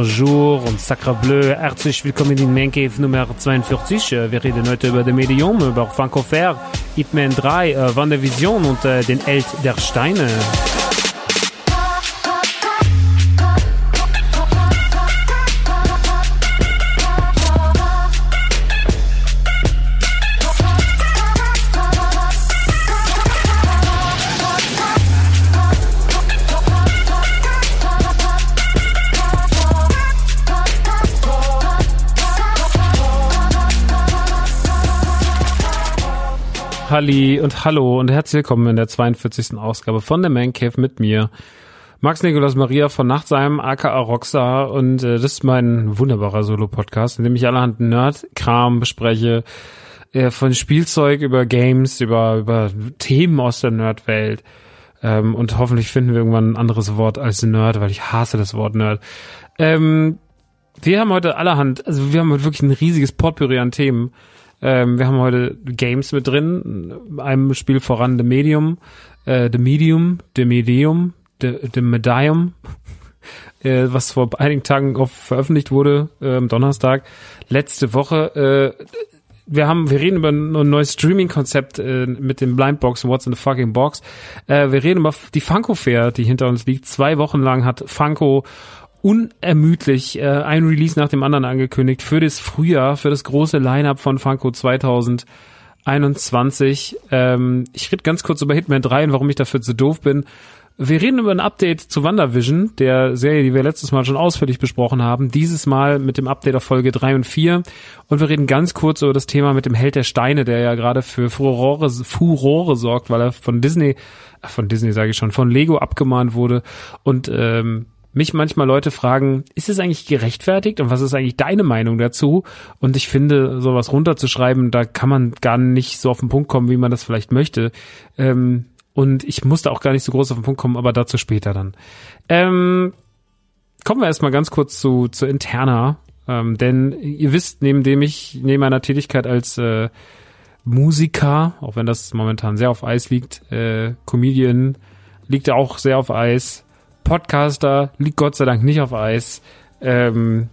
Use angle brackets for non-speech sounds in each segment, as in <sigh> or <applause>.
Bonjour und Sacre Bleu, herzlich willkommen in Man Cave Nummer 42. Äh, wir reden heute über das Medium, über Franco Fair, Hitman 3, äh, Wandervision und äh, den Held der Steine. Halli und hallo und herzlich willkommen in der 42. Ausgabe von der Man Cave mit mir. Max Nikolaus Maria von Nachtsheim, aka Rockstar und äh, das ist mein wunderbarer Solo-Podcast, in dem ich allerhand Nerd-Kram bespreche, äh, von Spielzeug über Games, über, über Themen aus der Nerd-Welt. Ähm, und hoffentlich finden wir irgendwann ein anderes Wort als Nerd, weil ich hasse das Wort Nerd. Ähm, wir haben heute allerhand, also wir haben heute wirklich ein riesiges Potpourri an Themen. Ähm, wir haben heute Games mit drin, einem Spiel voran The Medium, äh, The Medium, The Medium, The, The Medium, <laughs> äh, was vor einigen Tagen auf veröffentlicht wurde, äh, Donnerstag, letzte Woche. Äh, wir haben, wir reden über ein neues Streaming-Konzept äh, mit dem Blindbox What's in the fucking Box. Äh, wir reden über die Funko Fair, die hinter uns liegt. Zwei Wochen lang hat Funko unermüdlich äh, ein Release nach dem anderen angekündigt für das Frühjahr, für das große Lineup von Funko 2021. Ähm, ich rede ganz kurz über Hitman 3 und warum ich dafür zu doof bin. Wir reden über ein Update zu WandaVision, der Serie, die wir letztes Mal schon ausführlich besprochen haben. Dieses Mal mit dem Update auf Folge 3 und 4. Und wir reden ganz kurz über das Thema mit dem Held der Steine, der ja gerade für Furore, Furore sorgt, weil er von Disney, von Disney sage ich schon, von Lego abgemahnt wurde. Und ähm, mich manchmal Leute fragen, ist es eigentlich gerechtfertigt und was ist eigentlich deine Meinung dazu? Und ich finde, sowas runterzuschreiben, da kann man gar nicht so auf den Punkt kommen, wie man das vielleicht möchte. Ähm, und ich musste auch gar nicht so groß auf den Punkt kommen, aber dazu später dann. Ähm, kommen wir erstmal ganz kurz zu, zu Interna. Ähm, denn ihr wisst, neben dem ich, neben meiner Tätigkeit als äh, Musiker, auch wenn das momentan sehr auf Eis liegt, äh, Comedian liegt ja auch sehr auf Eis, Podcaster liegt Gott sei Dank nicht auf Eis ähm,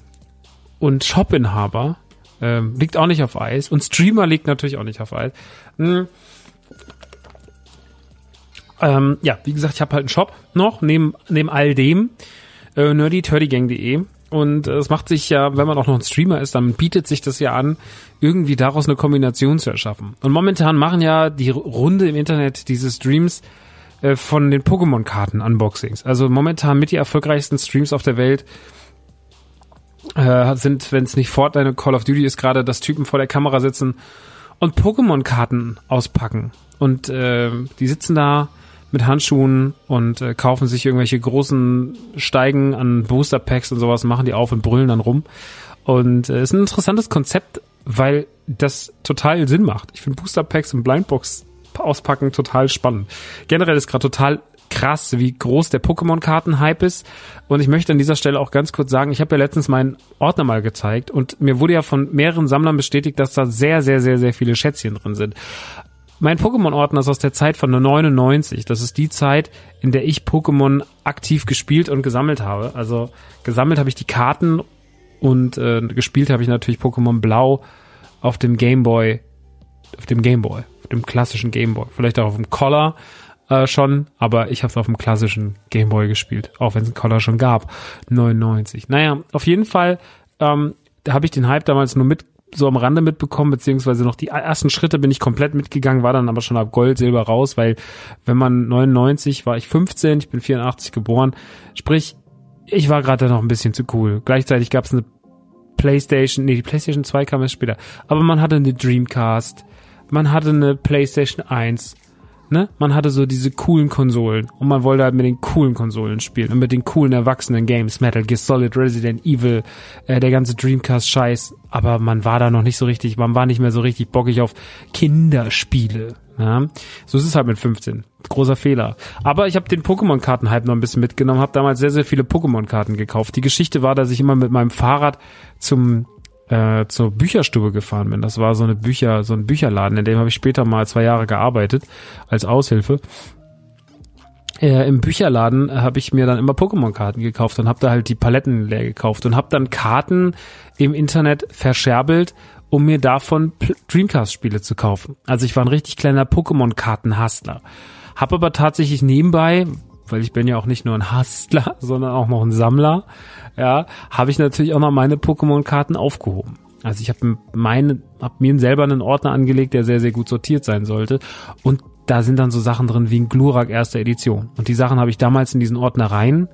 und Shopinhaber ähm, liegt auch nicht auf Eis und Streamer liegt natürlich auch nicht auf Eis. Hm. Ähm, ja, wie gesagt, ich habe halt einen Shop noch, neben, neben all dem, äh, nerdyturdygang.de und es macht sich ja, wenn man auch noch ein Streamer ist, dann bietet sich das ja an, irgendwie daraus eine Kombination zu erschaffen. Und momentan machen ja die Runde im Internet diese Streams äh, von den Pokémon-Karten-Unboxings. Also momentan mit die erfolgreichsten Streams auf der Welt äh, sind, wenn es nicht Fortnite und Call of Duty ist, gerade, dass Typen vor der Kamera sitzen und Pokémon-Karten auspacken. Und äh, die sitzen da mit Handschuhen und äh, kaufen sich irgendwelche großen Steigen an Booster Packs und sowas, machen die auf und brüllen dann rum. Und es äh, ist ein interessantes Konzept, weil das total Sinn macht. Ich finde Booster Packs und Blindbox auspacken total spannend. Generell ist gerade total krass, wie groß der Pokémon-Karten-Hype ist. Und ich möchte an dieser Stelle auch ganz kurz sagen, ich habe ja letztens meinen Ordner mal gezeigt und mir wurde ja von mehreren Sammlern bestätigt, dass da sehr, sehr, sehr, sehr viele Schätzchen drin sind. Mein Pokémon-Ordner ist aus der Zeit von 99. Das ist die Zeit, in der ich Pokémon aktiv gespielt und gesammelt habe. Also gesammelt habe ich die Karten und äh, gespielt habe ich natürlich Pokémon Blau auf dem Game Boy, auf dem Game Boy, auf dem klassischen Game Boy. Vielleicht auch auf dem Collar äh, schon, aber ich habe es auf dem klassischen Game Boy gespielt, auch wenn es einen Collar schon gab. 99. Naja, auf jeden Fall ähm, habe ich den Hype damals nur mit so am Rande mitbekommen, beziehungsweise noch die ersten Schritte bin ich komplett mitgegangen, war dann aber schon ab Gold, Silber raus, weil wenn man 99 war ich 15, ich bin 84 geboren, sprich, ich war gerade noch ein bisschen zu cool. Gleichzeitig gab es eine PlayStation, nee, die PlayStation 2 kam erst später, aber man hatte eine Dreamcast, man hatte eine PlayStation 1, ne? Man hatte so diese coolen Konsolen und man wollte halt mit den coolen Konsolen spielen und mit den coolen erwachsenen Games, Metal Gear Solid, Resident Evil, äh, der ganze Dreamcast-Scheiß, aber man war da noch nicht so richtig, man war nicht mehr so richtig bockig auf Kinderspiele. Ja? So ist es halt mit 15. Großer Fehler. Aber ich habe den Pokémon-Karten-Hype noch ein bisschen mitgenommen, habe damals sehr, sehr viele Pokémon-Karten gekauft. Die Geschichte war, dass ich immer mit meinem Fahrrad zum äh, zur Bücherstube gefahren bin. Das war so eine Bücher, so ein Bücherladen, in dem habe ich später mal zwei Jahre gearbeitet als Aushilfe. Äh, Im Bücherladen habe ich mir dann immer Pokémon-Karten gekauft und habe da halt die Paletten leer gekauft und habe dann Karten im Internet verscherbelt, um mir davon Dreamcast-Spiele zu kaufen. Also ich war ein richtig kleiner Pokémon-Karten-Hustler. Hab aber tatsächlich nebenbei, weil ich bin ja auch nicht nur ein Hustler, <laughs> sondern auch noch ein Sammler, ja, habe ich natürlich auch noch meine Pokémon-Karten aufgehoben. Also ich habe meine, hab mir selber einen Ordner angelegt, der sehr, sehr gut sortiert sein sollte. Und da sind dann so Sachen drin wie ein Glurak erste Edition. Und die Sachen habe ich damals in diesen Ordner rein,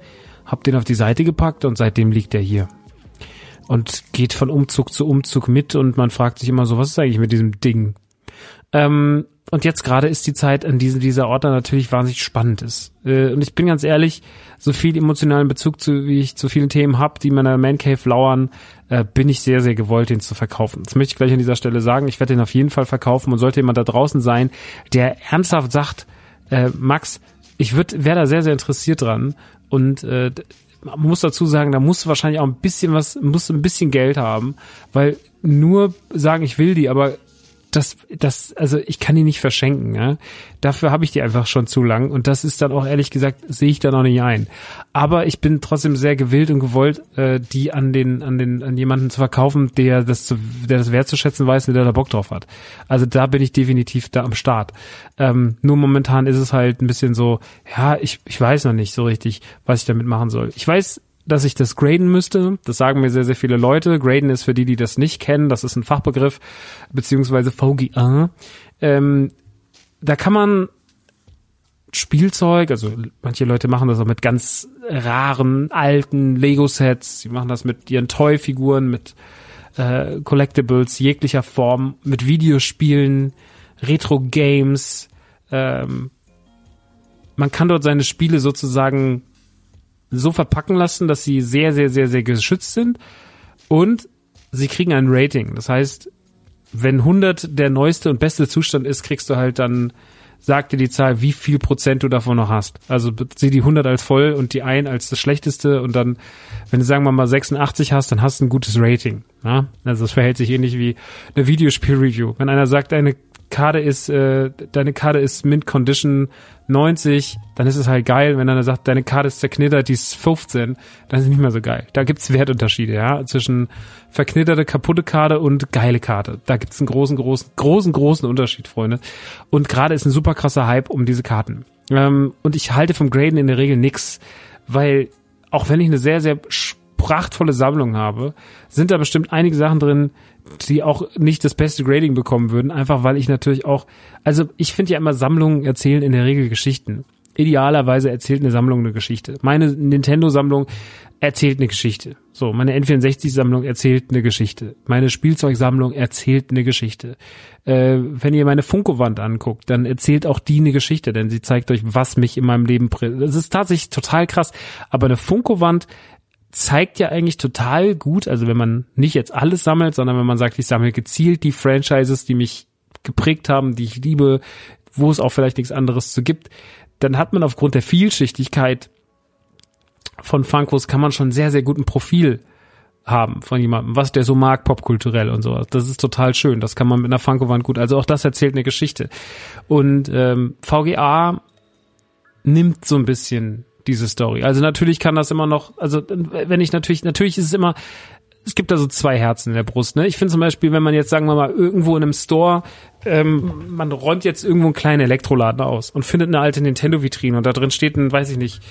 habe den auf die Seite gepackt und seitdem liegt der hier. Und geht von Umzug zu Umzug mit und man fragt sich immer so, was ist eigentlich mit diesem Ding? Ähm, und jetzt gerade ist die Zeit, an diesem dieser Ordner natürlich wahnsinnig spannend ist. Äh, und ich bin ganz ehrlich, so viel emotionalen Bezug zu, wie ich zu vielen Themen habe, die meiner Man Cave lauern, äh, bin ich sehr, sehr gewollt, den zu verkaufen. Das möchte ich gleich an dieser Stelle sagen. Ich werde den auf jeden Fall verkaufen und sollte jemand da draußen sein, der ernsthaft sagt, äh, Max, ich wäre da sehr, sehr interessiert dran und äh, man muss dazu sagen, da musst du wahrscheinlich auch ein bisschen was, musst du ein bisschen Geld haben, weil nur sagen, ich will die, aber das, das, also ich kann die nicht verschenken. Ja? Dafür habe ich die einfach schon zu lang und das ist dann auch ehrlich gesagt sehe ich da noch nicht ein. Aber ich bin trotzdem sehr gewillt und gewollt, äh, die an den, an den, an jemanden zu verkaufen, der das, zu, der das wertzuschätzen weiß und der da Bock drauf hat. Also da bin ich definitiv da am Start. Ähm, nur momentan ist es halt ein bisschen so, ja, ich, ich weiß noch nicht so richtig, was ich damit machen soll. Ich weiß dass ich das graden müsste. Das sagen mir sehr, sehr viele Leute. Graden ist für die, die das nicht kennen, das ist ein Fachbegriff, beziehungsweise VGA. Ähm, da kann man Spielzeug, also manche Leute machen das auch mit ganz raren, alten Lego-Sets, sie machen das mit ihren Toy-Figuren, mit äh, Collectibles jeglicher Form, mit Videospielen, Retro-Games. Ähm, man kann dort seine Spiele sozusagen so verpacken lassen, dass sie sehr, sehr, sehr, sehr geschützt sind und sie kriegen ein Rating. Das heißt, wenn 100 der neueste und beste Zustand ist, kriegst du halt dann, sagt dir die Zahl, wie viel Prozent du davon noch hast. Also sieh die 100 als voll und die 1 als das schlechteste und dann, wenn du sagen wir mal 86 hast, dann hast du ein gutes Rating. Ja? Also es verhält sich ähnlich wie eine Videospiel-Review. Wenn einer sagt, deine Karte ist, äh, deine Karte ist Mint Condition 90, dann ist es halt geil. Wenn einer sagt, deine Karte ist zerknittert, die ist 15, dann ist es nicht mehr so geil. Da gibt's Wertunterschiede, ja, zwischen verknitterte, kaputte Karte und geile Karte. Da gibt's einen großen, großen, großen, großen Unterschied, Freunde. Und gerade ist ein super krasser Hype um diese Karten. Ähm, und ich halte vom Graden in der Regel nix, weil auch wenn ich eine sehr, sehr prachtvolle Sammlung habe, sind da bestimmt einige Sachen drin, die auch nicht das beste Grading bekommen würden, einfach weil ich natürlich auch, also ich finde ja immer Sammlungen erzählen in der Regel Geschichten. Idealerweise erzählt eine Sammlung eine Geschichte. Meine Nintendo-Sammlung erzählt eine Geschichte. So, meine N64-Sammlung erzählt eine Geschichte. Meine Spielzeugsammlung erzählt eine Geschichte. Äh, wenn ihr meine Funko-Wand anguckt, dann erzählt auch die eine Geschichte, denn sie zeigt euch, was mich in meinem Leben. Das ist tatsächlich total krass. Aber eine Funko-Wand zeigt ja eigentlich total gut, also wenn man nicht jetzt alles sammelt, sondern wenn man sagt, ich sammle gezielt die Franchises, die mich geprägt haben, die ich liebe, wo es auch vielleicht nichts anderes zu gibt, dann hat man aufgrund der Vielschichtigkeit von Funkos kann man schon sehr, sehr guten Profil haben von jemandem, was der so mag, popkulturell und sowas. Das ist total schön. Das kann man mit einer Funko-Wand gut. Also auch das erzählt eine Geschichte. Und ähm, VGA nimmt so ein bisschen diese Story. Also natürlich kann das immer noch, also wenn ich natürlich, natürlich ist es immer, es gibt da so zwei Herzen in der Brust. Ne? Ich finde zum Beispiel, wenn man jetzt, sagen wir mal, irgendwo in einem Store, ähm, man räumt jetzt irgendwo einen kleinen Elektroladen aus und findet eine alte Nintendo-Vitrine und da drin steht ein, weiß ich nicht,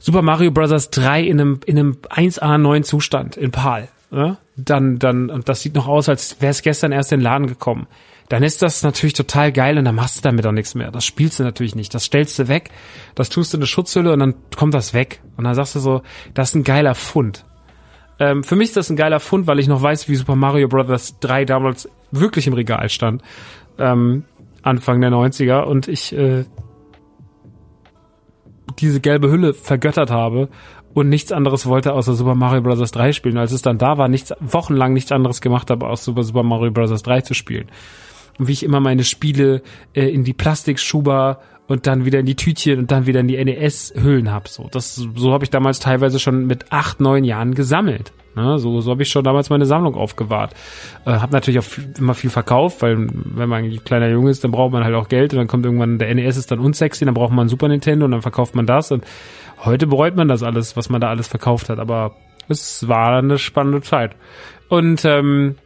Super Mario Bros. 3 in einem, in einem 1A neuen Zustand in PAL. Ne? Dann, dann, und das sieht noch aus, als wäre es gestern erst in den Laden gekommen dann ist das natürlich total geil und dann machst du damit auch nichts mehr. Das spielst du natürlich nicht. Das stellst du weg, das tust du in eine Schutzhülle und dann kommt das weg. Und dann sagst du so, das ist ein geiler Fund. Ähm, für mich ist das ein geiler Fund, weil ich noch weiß, wie Super Mario Bros. 3 damals wirklich im Regal stand. Ähm, Anfang der 90er und ich äh, diese gelbe Hülle vergöttert habe und nichts anderes wollte außer Super Mario Bros. 3 spielen. Als es dann da war, nichts, wochenlang nichts anderes gemacht habe, außer Super Mario Bros. 3 zu spielen und wie ich immer meine Spiele äh, in die Plastikschuber und dann wieder in die Tütchen und dann wieder in die NES-Hüllen hab. So, das, so habe ich damals teilweise schon mit acht, neun Jahren gesammelt. Ne? So, so habe ich schon damals meine Sammlung aufgewahrt. Äh, habe natürlich auch immer viel verkauft, weil wenn man ein kleiner Junge ist, dann braucht man halt auch Geld und dann kommt irgendwann der NES ist dann unsexy, dann braucht man ein Super Nintendo und dann verkauft man das und heute bereut man das alles, was man da alles verkauft hat. Aber es war eine spannende Zeit. Und ähm,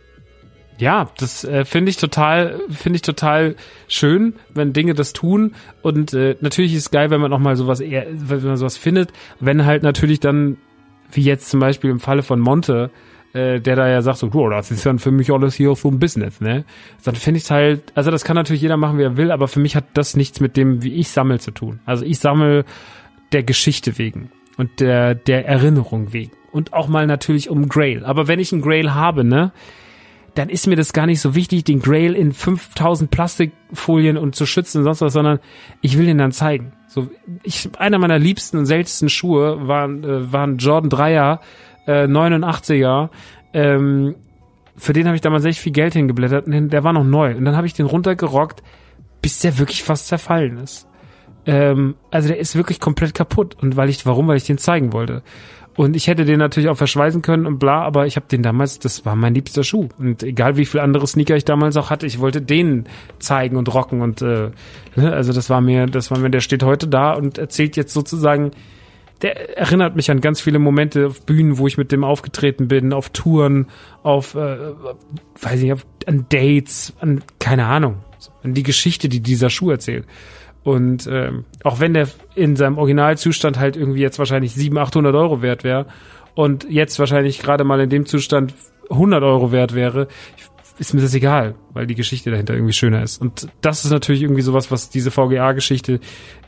ja, das äh, finde ich total, finde ich total schön, wenn Dinge das tun. Und äh, natürlich ist es geil, wenn man auch mal sowas eher, wenn man sowas findet. Wenn halt natürlich dann, wie jetzt zum Beispiel im Falle von Monte, äh, der da ja sagt so, du, das ist dann für mich alles hier so ein Business, ne? Dann finde ich es halt, also das kann natürlich jeder machen, wie er will, aber für mich hat das nichts mit dem, wie ich sammel zu tun. Also ich sammel der Geschichte wegen und der, der Erinnerung wegen. Und auch mal natürlich um Grail. Aber wenn ich einen Grail habe, ne, dann ist mir das gar nicht so wichtig, den Grail in 5000 Plastikfolien und zu schützen und sonst was, sondern ich will den dann zeigen. So, ich, einer meiner liebsten und seltensten Schuhe waren, äh, waren Jordan 3er, äh, 89er, ähm, für den habe ich damals echt viel Geld hingeblättert der war noch neu. Und dann habe ich den runtergerockt, bis der wirklich fast zerfallen ist. Ähm, also der ist wirklich komplett kaputt. Und weil ich, warum? Weil ich den zeigen wollte. Und ich hätte den natürlich auch verschweißen können und bla, aber ich habe den damals, das war mein liebster Schuh. Und egal wie viel andere Sneaker ich damals auch hatte, ich wollte den zeigen und rocken und äh, ne, also das war mir, das war mir, der steht heute da und erzählt jetzt sozusagen, der erinnert mich an ganz viele Momente auf Bühnen, wo ich mit dem aufgetreten bin, auf Touren, auf, äh, weiß ich nicht, auf, an Dates, an keine Ahnung, an die Geschichte, die dieser Schuh erzählt. Und ähm, auch wenn der in seinem Originalzustand halt irgendwie jetzt wahrscheinlich 700, 800 Euro wert wäre und jetzt wahrscheinlich gerade mal in dem Zustand 100 Euro wert wäre, ist mir das egal, weil die Geschichte dahinter irgendwie schöner ist. Und das ist natürlich irgendwie sowas, was diese VGA-Geschichte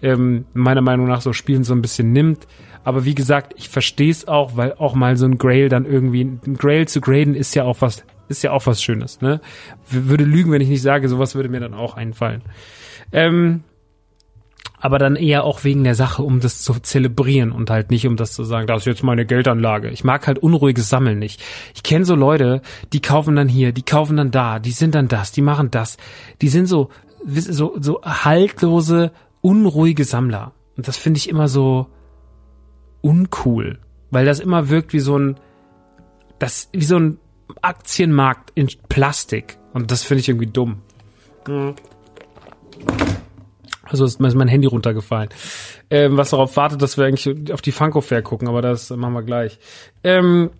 ähm, meiner Meinung nach so Spielen so ein bisschen nimmt. Aber wie gesagt, ich verstehe es auch, weil auch mal so ein Grail dann irgendwie, ein Grail zu graden ist ja auch was, ist ja auch was Schönes, ne? Würde lügen, wenn ich nicht sage, sowas würde mir dann auch einfallen. Ähm, aber dann eher auch wegen der Sache, um das zu zelebrieren und halt nicht, um das zu sagen, das ist jetzt meine Geldanlage. Ich mag halt unruhiges Sammeln nicht. Ich kenne so Leute, die kaufen dann hier, die kaufen dann da, die sind dann das, die machen das. Die sind so, so, so haltlose, unruhige Sammler. Und das finde ich immer so uncool, weil das immer wirkt wie so ein, das, wie so ein Aktienmarkt in Plastik. Und das finde ich irgendwie dumm. Mhm. Also ist mein Handy runtergefallen. Ähm, was darauf wartet, dass wir eigentlich auf die Funko Fair gucken, aber das machen wir gleich. Ähm,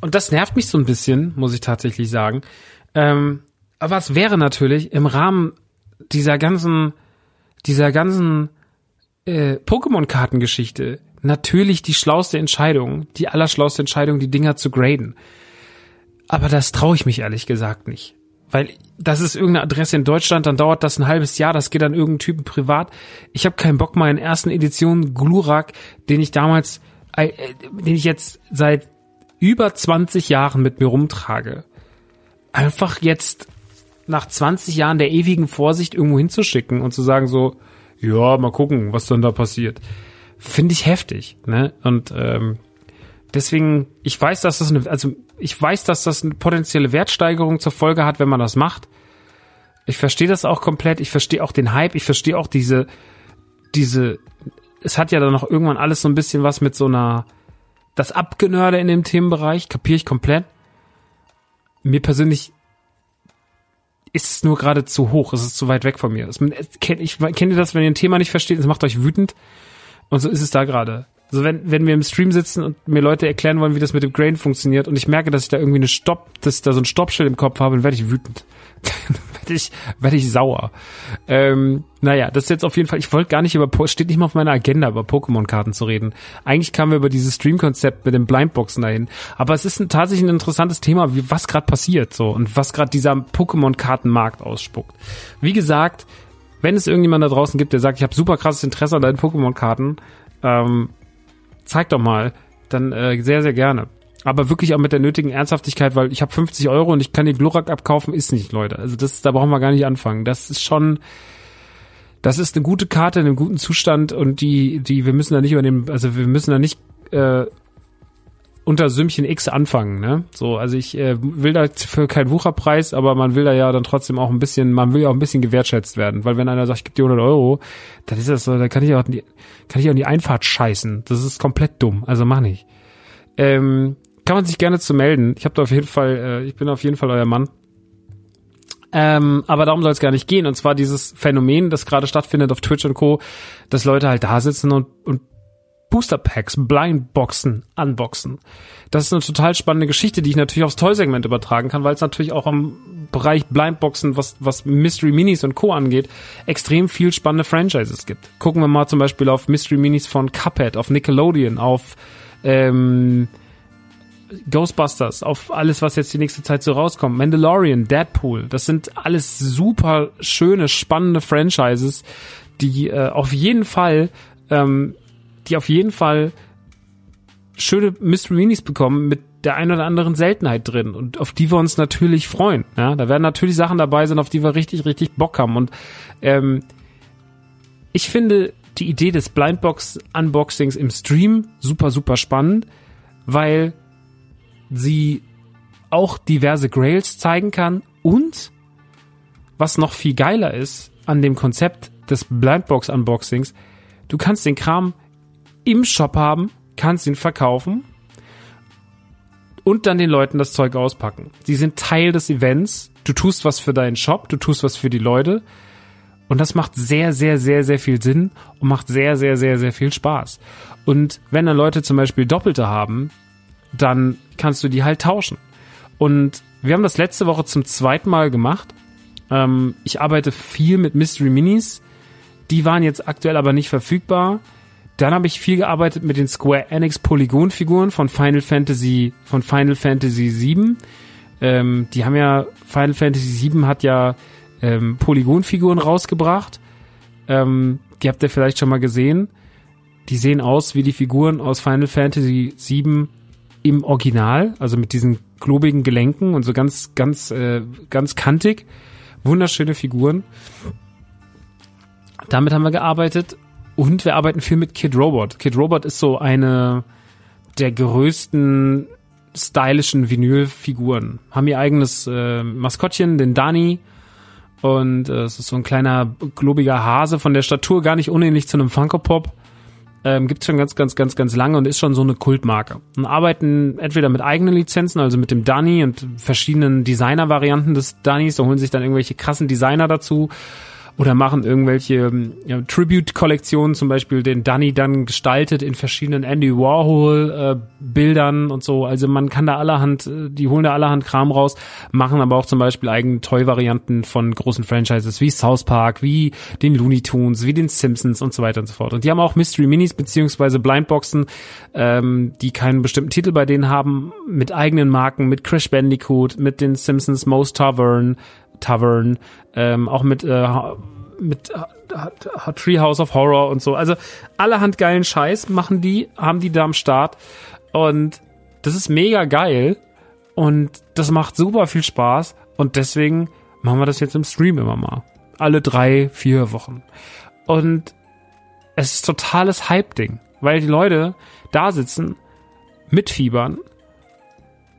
und das nervt mich so ein bisschen, muss ich tatsächlich sagen. Ähm, aber es wäre natürlich im Rahmen dieser ganzen, dieser ganzen äh, Pokémon-Kartengeschichte natürlich die schlauste Entscheidung, die allerschlauste Entscheidung, die Dinger zu graden. Aber das traue ich mich ehrlich gesagt nicht. Weil das ist irgendeine Adresse in Deutschland, dann dauert das ein halbes Jahr, das geht an irgendeinen Typen privat. Ich habe keinen Bock, meinen ersten Edition Glurak, den ich damals, äh, den ich jetzt seit über 20 Jahren mit mir rumtrage, einfach jetzt nach 20 Jahren der ewigen Vorsicht irgendwo hinzuschicken und zu sagen so, ja, mal gucken, was dann da passiert. Finde ich heftig, ne? Und ähm, deswegen, ich weiß, dass das eine, also ich weiß, dass das eine potenzielle Wertsteigerung zur Folge hat, wenn man das macht. Ich verstehe das auch komplett. Ich verstehe auch den Hype. Ich verstehe auch diese, diese, es hat ja dann noch irgendwann alles so ein bisschen was mit so einer, das Abgenörde in dem Themenbereich, kapiere ich komplett. Mir persönlich ist es nur gerade zu hoch, es ist zu weit weg von mir. Ich kenne das, wenn ihr ein Thema nicht versteht, es macht euch wütend. Und so ist es da gerade. Also wenn, wenn wir im Stream sitzen und mir Leute erklären wollen, wie das mit dem Grain funktioniert und ich merke, dass ich da irgendwie eine Stopp, dass ich da so ein Stoppschild im Kopf habe, dann werde ich wütend. <laughs> dann werde ich, werde ich sauer. Ähm, naja, das ist jetzt auf jeden Fall, ich wollte gar nicht über, steht nicht mal auf meiner Agenda, über Pokémon-Karten zu reden. Eigentlich kamen wir über dieses Stream-Konzept mit den Blindboxen dahin. Aber es ist ein, tatsächlich ein interessantes Thema, wie, was gerade passiert, so, und was gerade dieser Pokémon-Kartenmarkt ausspuckt. Wie gesagt, wenn es irgendjemand da draußen gibt, der sagt, ich habe super krasses Interesse an deinen Pokémon-Karten, ähm, zeig doch mal, dann äh, sehr, sehr gerne. Aber wirklich auch mit der nötigen Ernsthaftigkeit, weil ich habe 50 Euro und ich kann den Glurak abkaufen, ist nicht, Leute. Also das, da brauchen wir gar nicht anfangen. Das ist schon, das ist eine gute Karte in einem guten Zustand und die, die, wir müssen da nicht über den, also wir müssen da nicht äh, unter Sümmchen X anfangen, ne? So, also ich äh, will da für keinen Wucherpreis, aber man will da ja dann trotzdem auch ein bisschen, man will ja auch ein bisschen gewertschätzt werden, weil wenn einer sagt, ich gebe dir 100 Euro, dann ist das so, da kann ich auch, die, kann ich auch die Einfahrt scheißen. Das ist komplett dumm, also mach nicht. Ähm, kann man sich gerne zu melden. Ich habe da auf jeden Fall, äh, ich bin auf jeden Fall euer Mann. Ähm, aber darum soll es gar nicht gehen. Und zwar dieses Phänomen, das gerade stattfindet auf Twitch und Co., dass Leute halt da sitzen und, und Booster Packs, Blindboxen, Unboxen. Das ist eine total spannende Geschichte, die ich natürlich aufs Toy-Segment übertragen kann, weil es natürlich auch am Bereich Blindboxen, was, was Mystery Minis und Co. angeht, extrem viel spannende Franchises gibt. Gucken wir mal zum Beispiel auf Mystery Minis von Cuphead, auf Nickelodeon, auf ähm, Ghostbusters, auf alles, was jetzt die nächste Zeit so rauskommt. Mandalorian, Deadpool, das sind alles super schöne, spannende Franchises, die äh, auf jeden Fall ähm, die auf jeden Fall schöne Mystery Minis bekommen mit der ein oder anderen Seltenheit drin und auf die wir uns natürlich freuen. Ja, da werden natürlich Sachen dabei sein, auf die wir richtig, richtig Bock haben. Und ähm, ich finde die Idee des Blindbox-Unboxings im Stream super, super spannend, weil sie auch diverse Grails zeigen kann und was noch viel geiler ist an dem Konzept des Blindbox-Unboxings, du kannst den Kram im Shop haben, kannst ihn verkaufen und dann den Leuten das Zeug auspacken. Sie sind Teil des Events. Du tust was für deinen Shop, du tust was für die Leute. Und das macht sehr, sehr, sehr, sehr viel Sinn und macht sehr, sehr, sehr, sehr viel Spaß. Und wenn dann Leute zum Beispiel Doppelte haben, dann kannst du die halt tauschen. Und wir haben das letzte Woche zum zweiten Mal gemacht. Ähm, ich arbeite viel mit Mystery Minis. Die waren jetzt aktuell aber nicht verfügbar. Dann habe ich viel gearbeitet mit den Square Enix Polygon-Figuren von Final Fantasy, von Final Fantasy VII. Ähm, die haben ja, Final Fantasy VII hat ja ähm, Polygon-Figuren rausgebracht. Ähm, die habt ihr vielleicht schon mal gesehen. Die sehen aus wie die Figuren aus Final Fantasy VII im Original, also mit diesen klobigen Gelenken und so ganz, ganz, äh, ganz kantig. Wunderschöne Figuren. Damit haben wir gearbeitet Und wir arbeiten viel mit Kid Robot. Kid Robot ist so eine der größten stylischen Vinylfiguren. Haben ihr eigenes äh, Maskottchen, den Dani. Und äh, es ist so ein kleiner, globiger Hase von der Statur, gar nicht unähnlich zu einem Funko Pop. Ähm, Gibt schon ganz, ganz, ganz, ganz lange und ist schon so eine Kultmarke. Und arbeiten entweder mit eigenen Lizenzen, also mit dem Dani und verschiedenen Designer-Varianten des Danis. Da holen sich dann irgendwelche krassen Designer dazu oder machen irgendwelche ähm, ja, Tribute-Kollektionen, zum Beispiel den Danny dann gestaltet in verschiedenen Andy Warhol-Bildern äh, und so. Also man kann da allerhand, äh, die holen da allerhand Kram raus, machen aber auch zum Beispiel eigene Toy-Varianten von großen Franchises wie South Park, wie den Looney Tunes, wie den Simpsons und so weiter und so fort. Und die haben auch Mystery Minis beziehungsweise Blindboxen, ähm, die keinen bestimmten Titel bei denen haben, mit eigenen Marken, mit Crash Bandicoot, mit den Simpsons Most Tavern, Tavern, ähm, auch mit, äh, mit äh, Treehouse of Horror und so. Also allerhand geilen Scheiß machen die, haben die da am Start. Und das ist mega geil. Und das macht super viel Spaß. Und deswegen machen wir das jetzt im Stream immer mal. Alle drei, vier Wochen. Und es ist totales Hype-Ding, weil die Leute da sitzen, mitfiebern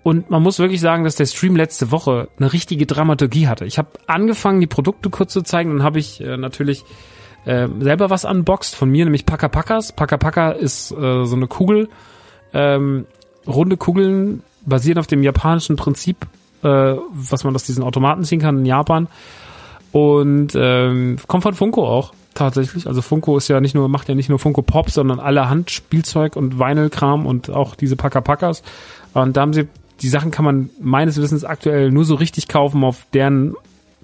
und man muss wirklich sagen, dass der Stream letzte Woche eine richtige Dramaturgie hatte. Ich habe angefangen, die Produkte kurz zu zeigen, dann habe ich äh, natürlich äh, selber was unboxed von mir, nämlich Paka Pakas. Paka Paka ist äh, so eine Kugel, ähm, runde Kugeln basieren auf dem japanischen Prinzip, äh, was man aus diesen Automaten ziehen kann in Japan. Und ähm, kommt von Funko auch tatsächlich. Also Funko ist ja nicht nur, macht ja nicht nur Funko Pop, sondern allerhand Spielzeug und Vinyl-Kram und auch diese Paka. Und da haben sie die Sachen kann man meines Wissens aktuell nur so richtig kaufen auf deren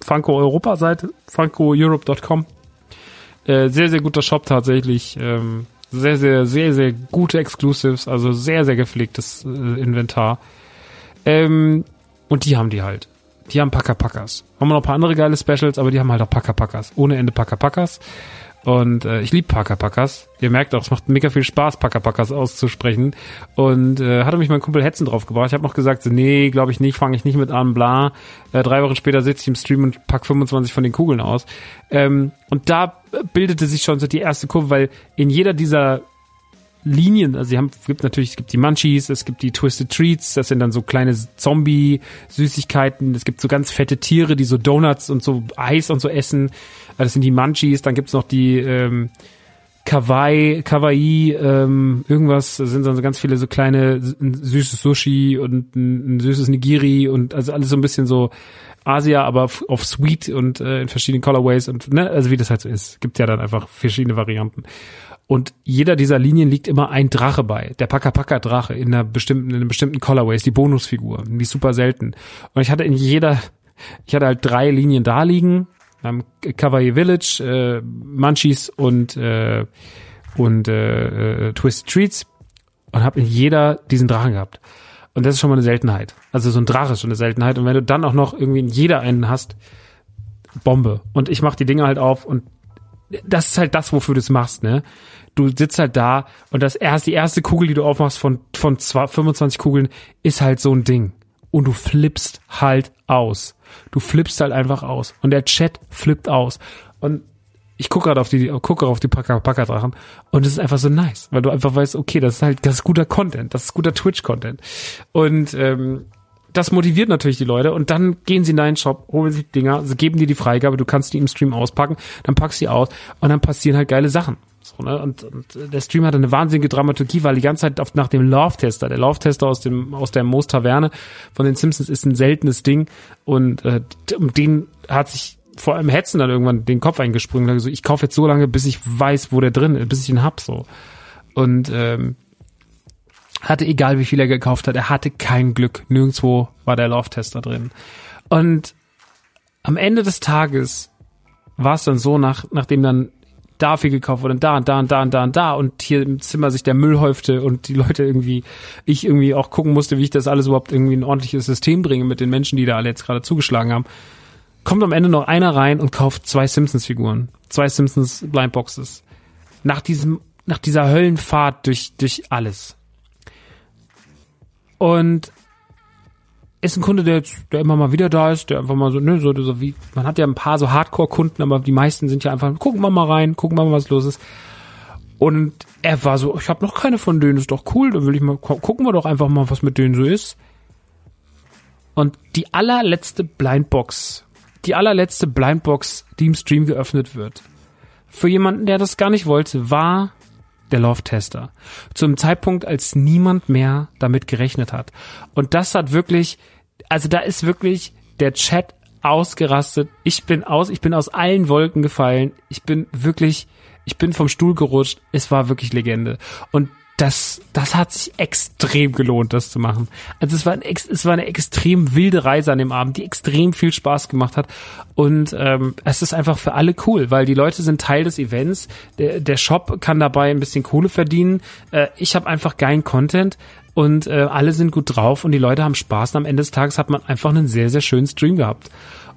Funko Europa Seite, funkoeurope.com. Äh, sehr, sehr guter Shop tatsächlich. Ähm, sehr, sehr, sehr, sehr gute Exclusives, also sehr, sehr gepflegtes äh, Inventar. Ähm, und die haben die halt. Die haben Paka Pakas. Haben wir noch ein paar andere geile Specials, aber die haben halt auch Paka Pakas. Ohne Ende Paka Pakas. Und äh, ich liebe Paka Pakas. Ihr merkt auch, es macht mega viel Spaß, Paka Pakas auszusprechen. Und äh, hatte mich mein Kumpel Hetzen drauf gebracht. Ich habe noch gesagt, so, nee, glaube ich nicht, fange ich nicht mit an, bla. Äh, drei Wochen später sitze ich im Stream und pack 25 von den Kugeln aus. Ähm, und da bildete sich schon so die erste Kurve, weil in jeder dieser Linien, also sie haben, gibt natürlich, es gibt die Munchies, es gibt die Twisted Treats, das sind dann so kleine Zombie-Süßigkeiten, es gibt so ganz fette Tiere, die so Donuts und so Eis und so essen, das sind die Munchies, dann gibt's noch die ähm, Kawaii, Kawaii, ähm, irgendwas, sind dann so ganz viele so kleine, süßes Sushi und ein, ein süßes Nigiri und also alles so ein bisschen so Asia, aber auf Sweet und äh, in verschiedenen Colorways und ne, also wie das halt so ist. Gibt ja dann einfach verschiedene Varianten. Und jeder dieser Linien liegt immer ein Drache bei. Der Paka Paka Drache in einer bestimmten, in einem bestimmten Colorway ist die Bonusfigur. Die ist super selten. Und ich hatte in jeder, ich hatte halt drei Linien da liegen. Ähm, Kawaii Village, äh, Munchies und, äh, und äh, äh, Twisted Treats. Und habe in jeder diesen Drachen gehabt. Und das ist schon mal eine Seltenheit. Also so ein Drache ist schon eine Seltenheit. Und wenn du dann auch noch irgendwie in jeder einen hast, Bombe. Und ich mach die Dinge halt auf und das ist halt das, wofür du es machst, ne? Du sitzt halt da und das erst, die erste Kugel, die du aufmachst von, von 25 Kugeln, ist halt so ein Ding. Und du flippst halt aus. Du flippst halt einfach aus. Und der Chat flippt aus. Und ich gucke gerade auf die, gucke auf die Packerdrachen und es ist einfach so nice, weil du einfach weißt, okay, das ist halt, das ist guter Content, das ist guter Twitch-Content. Und ähm, das motiviert natürlich die Leute und dann gehen sie in deinen Shop, holen sich Dinger, sie geben dir die Freigabe, du kannst die im Stream auspacken, dann packst du sie aus und dann passieren halt geile Sachen. So, ne? und, und der Stream hat eine wahnsinnige Dramaturgie, weil die ganze Zeit auf, nach dem Love-Tester, der Love-Tester aus dem aus der Moos Taverne von den Simpsons ist ein seltenes Ding und äh, um den hat sich vor allem Hetzen dann irgendwann den Kopf eingesprungen. Also ich kaufe jetzt so lange, bis ich weiß, wo der drin ist, bis ich ihn hab so. Und ähm, hatte egal wie viel er gekauft hat, er hatte kein Glück. Nirgendwo war der Love-Tester drin. Und am Ende des Tages war es dann so, nach, nachdem dann da viel gekauft wurde und da und da und da und da und da und hier im Zimmer sich der Müll häufte und die Leute irgendwie, ich irgendwie auch gucken musste, wie ich das alles überhaupt irgendwie in ein ordentliches System bringe mit den Menschen, die da alle jetzt gerade zugeschlagen haben, kommt am Ende noch einer rein und kauft zwei Simpsons-Figuren. Zwei Simpsons Blindboxes. Nach diesem, nach dieser Höllenfahrt durch, durch alles. Und ist ein Kunde, der jetzt, der immer mal wieder da ist, der einfach mal so, ne, so, so wie, man hat ja ein paar so Hardcore-Kunden, aber die meisten sind ja einfach, gucken wir mal rein, gucken wir mal, was los ist. Und er war so, ich habe noch keine von denen, ist doch cool, dann will ich mal, gucken wir doch einfach mal, was mit denen so ist. Und die allerletzte Blindbox, die allerletzte Blindbox, die im Stream geöffnet wird, für jemanden, der das gar nicht wollte, war der Love-Tester. Zum Zeitpunkt, als niemand mehr damit gerechnet hat. Und das hat wirklich, also da ist wirklich der Chat ausgerastet. Ich bin aus, ich bin aus allen Wolken gefallen. Ich bin wirklich, ich bin vom Stuhl gerutscht. Es war wirklich Legende. Und das, das hat sich extrem gelohnt, das zu machen. Also es war, ein, es war eine extrem wilde Reise an dem Abend, die extrem viel Spaß gemacht hat. Und ähm, es ist einfach für alle cool, weil die Leute sind Teil des Events. Der, der Shop kann dabei ein bisschen Kohle verdienen. Äh, ich habe einfach geilen Content und äh, alle sind gut drauf und die Leute haben Spaß. Und am Ende des Tages hat man einfach einen sehr, sehr schönen Stream gehabt.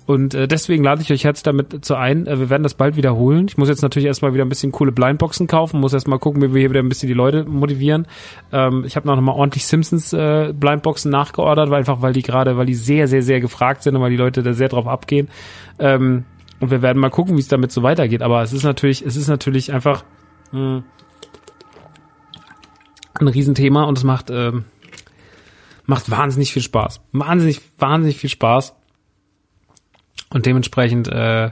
Und äh, deswegen lade ich euch jetzt damit zu ein. Äh, wir werden das bald wiederholen. Ich muss jetzt natürlich erstmal wieder ein bisschen coole Blindboxen kaufen, muss erstmal gucken, wie wir hier wieder ein bisschen die Leute motivieren. Ähm, ich habe noch mal ordentlich Simpsons äh, Blindboxen nachgeordert, weil einfach weil die gerade, weil die sehr, sehr, sehr gefragt sind und weil die Leute da sehr drauf abgehen. Ähm, und wir werden mal gucken, wie es damit so weitergeht. Aber es ist natürlich, es ist natürlich einfach mh, hm, ein Riesenthema und es macht, ähm, macht wahnsinnig viel Spaß. Wahnsinnig, wahnsinnig viel Spaß. Und dementsprechend äh,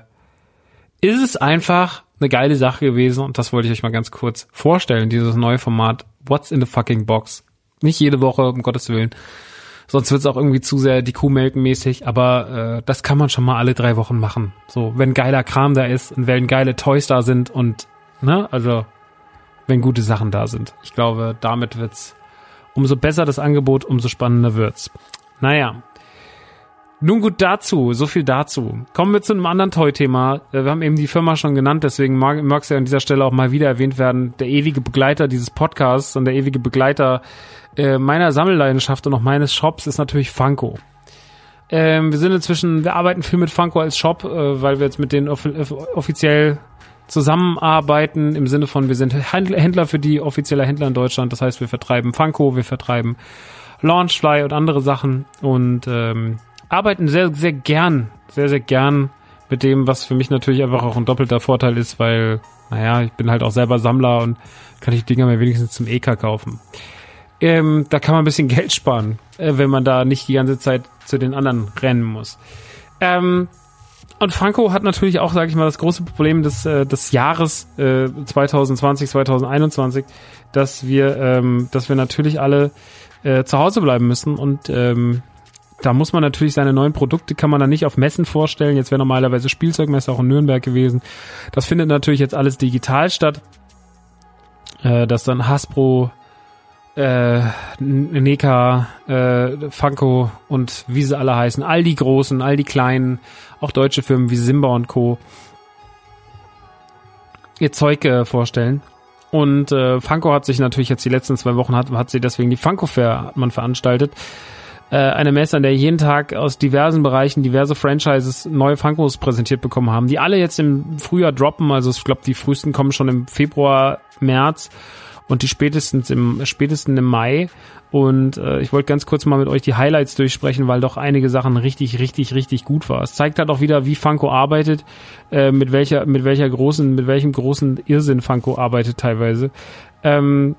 ist es einfach eine geile Sache gewesen und das wollte ich euch mal ganz kurz vorstellen, dieses neue Format What's in the fucking box. Nicht jede Woche, um Gottes Willen. Sonst wird es auch irgendwie zu sehr die Kuh melken mäßig, aber äh, das kann man schon mal alle drei Wochen machen. So, wenn geiler Kram da ist und wenn geile Toys da sind und, ne, also wenn gute Sachen da sind. Ich glaube, damit wird's umso besser das Angebot, umso spannender wird's. Naja, nun gut dazu, so viel dazu. Kommen wir zu einem anderen Toy-Thema. Äh, wir haben eben die Firma schon genannt, deswegen mag, mag ja an dieser Stelle auch mal wieder erwähnt werden. Der ewige Begleiter dieses Podcasts und der ewige Begleiter äh, meiner Sammelleidenschaft und auch meines Shops ist natürlich Funko. Ähm, wir sind inzwischen, wir arbeiten viel mit Funko als Shop, äh, weil wir jetzt mit denen off offiziell zusammenarbeiten im Sinne von, wir sind Händler für die offizieller Händler in Deutschland. Das heißt, wir vertreiben Funko, wir vertreiben Launchfly und andere Sachen und ähm, arbeiten sehr, sehr gern, sehr, sehr gern mit dem, was für mich natürlich einfach auch ein doppelter Vorteil ist, weil, naja, ich bin halt auch selber Sammler und kann ich Dinger mir wenigstens zum EK kaufen. Ähm, da kann man ein bisschen <laughs> Geld sparen, äh, wenn man da nicht die ganze Zeit zu den anderen rennen muss. Ähm, und Franco hat natürlich auch, sage ich mal, das große Problem des, äh, des Jahres äh, 2020, 2021, dass wir, ähm, dass wir natürlich alle äh, zu Hause bleiben müssen und ähm, da muss man natürlich seine neuen Produkte, kann man dann nicht auf Messen vorstellen. Jetzt wäre normalerweise Spielzeugmesse auch in Nürnberg gewesen. Das findet natürlich jetzt alles digital statt. Äh, dass dann Hasbro, äh, Neka, äh, Funko und wie sie alle heißen, all die großen, all die kleinen, auch deutsche Firmen wie Simba und Co. ihr Zeug äh, vorstellen. Und äh, Funko hat sich natürlich jetzt die letzten zwei Wochen hat, hat sie deswegen die Funko Fair man veranstaltet äh, eine Messe, an der jeden Tag aus diversen Bereichen diverse Franchises neue Funkos präsentiert bekommen haben, die alle jetzt im Frühjahr droppen. Also ich glaube, die frühesten kommen schon im Februar, März und die spätestens im spätesten im Mai. Und äh, ich wollte ganz kurz mal mit euch die Highlights durchsprechen, weil doch einige Sachen richtig, richtig, richtig gut war. Es zeigt halt auch wieder, wie Funko arbeitet, äh, mit welcher, mit welcher großen, mit welchem großen Irrsinn Funko arbeitet teilweise. Ähm,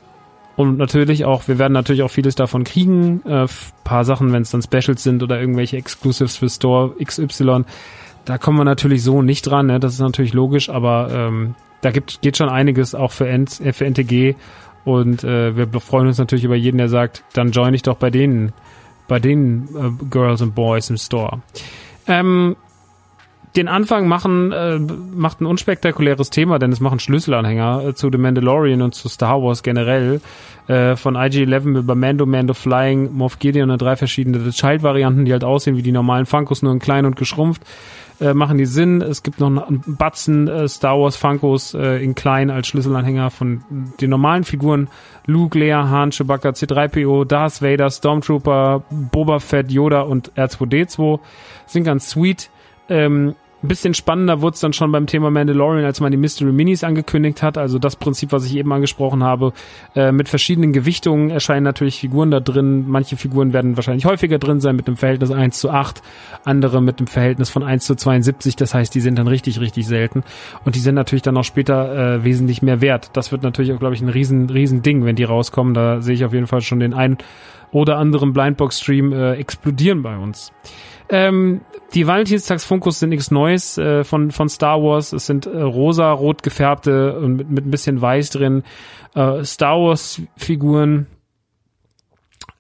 und natürlich auch, wir werden natürlich auch vieles davon kriegen. Äh, paar Sachen, wenn es dann Specials sind oder irgendwelche Exclusives für Store XY. Da kommen wir natürlich so nicht dran, ne? das ist natürlich logisch, aber ähm, da gibt, geht schon einiges auch für, N äh, für NTG. Und äh, wir freuen uns natürlich über jeden, der sagt, dann join ich doch bei denen, bei den äh, Girls and Boys im Store. Ähm, den Anfang machen, äh, macht ein unspektakuläres Thema, denn es machen Schlüsselanhänger äh, zu The Mandalorian und zu Star Wars generell. Äh, von IG-11 über Mando, Mando Flying, Moff Gideon und drei verschiedene Child-Varianten, die halt aussehen wie die normalen Funkos, nur in klein und geschrumpft. Äh, machen die Sinn. Es gibt noch einen Batzen äh, Star Wars Funkos äh, in klein als Schlüsselanhänger von den normalen Figuren. Luke, Leia, Han, Chewbacca, C3PO, Darth Vader, Stormtrooper, Boba Fett, Yoda und R2D2. Sind ganz sweet. Ähm, ein bisschen spannender wurde es dann schon beim Thema Mandalorian, als man die Mystery Minis angekündigt hat. Also das Prinzip, was ich eben angesprochen habe, äh, mit verschiedenen Gewichtungen erscheinen natürlich Figuren da drin. Manche Figuren werden wahrscheinlich häufiger drin sein mit einem Verhältnis 1 zu 8, andere mit einem Verhältnis von 1 zu 72. Das heißt, die sind dann richtig, richtig selten. Und die sind natürlich dann auch später äh, wesentlich mehr wert. Das wird natürlich auch, glaube ich, ein riesen, riesen Ding, wenn die rauskommen. Da sehe ich auf jeden Fall schon den einen oder anderen Blindbox-Stream äh, explodieren bei uns. Ähm, die Valentinstags-Funkos sind nichts Neues äh, von, von Star Wars. Es sind äh, rosa-rot gefärbte und mit, mit ein bisschen weiß drin äh, Star Wars-Figuren,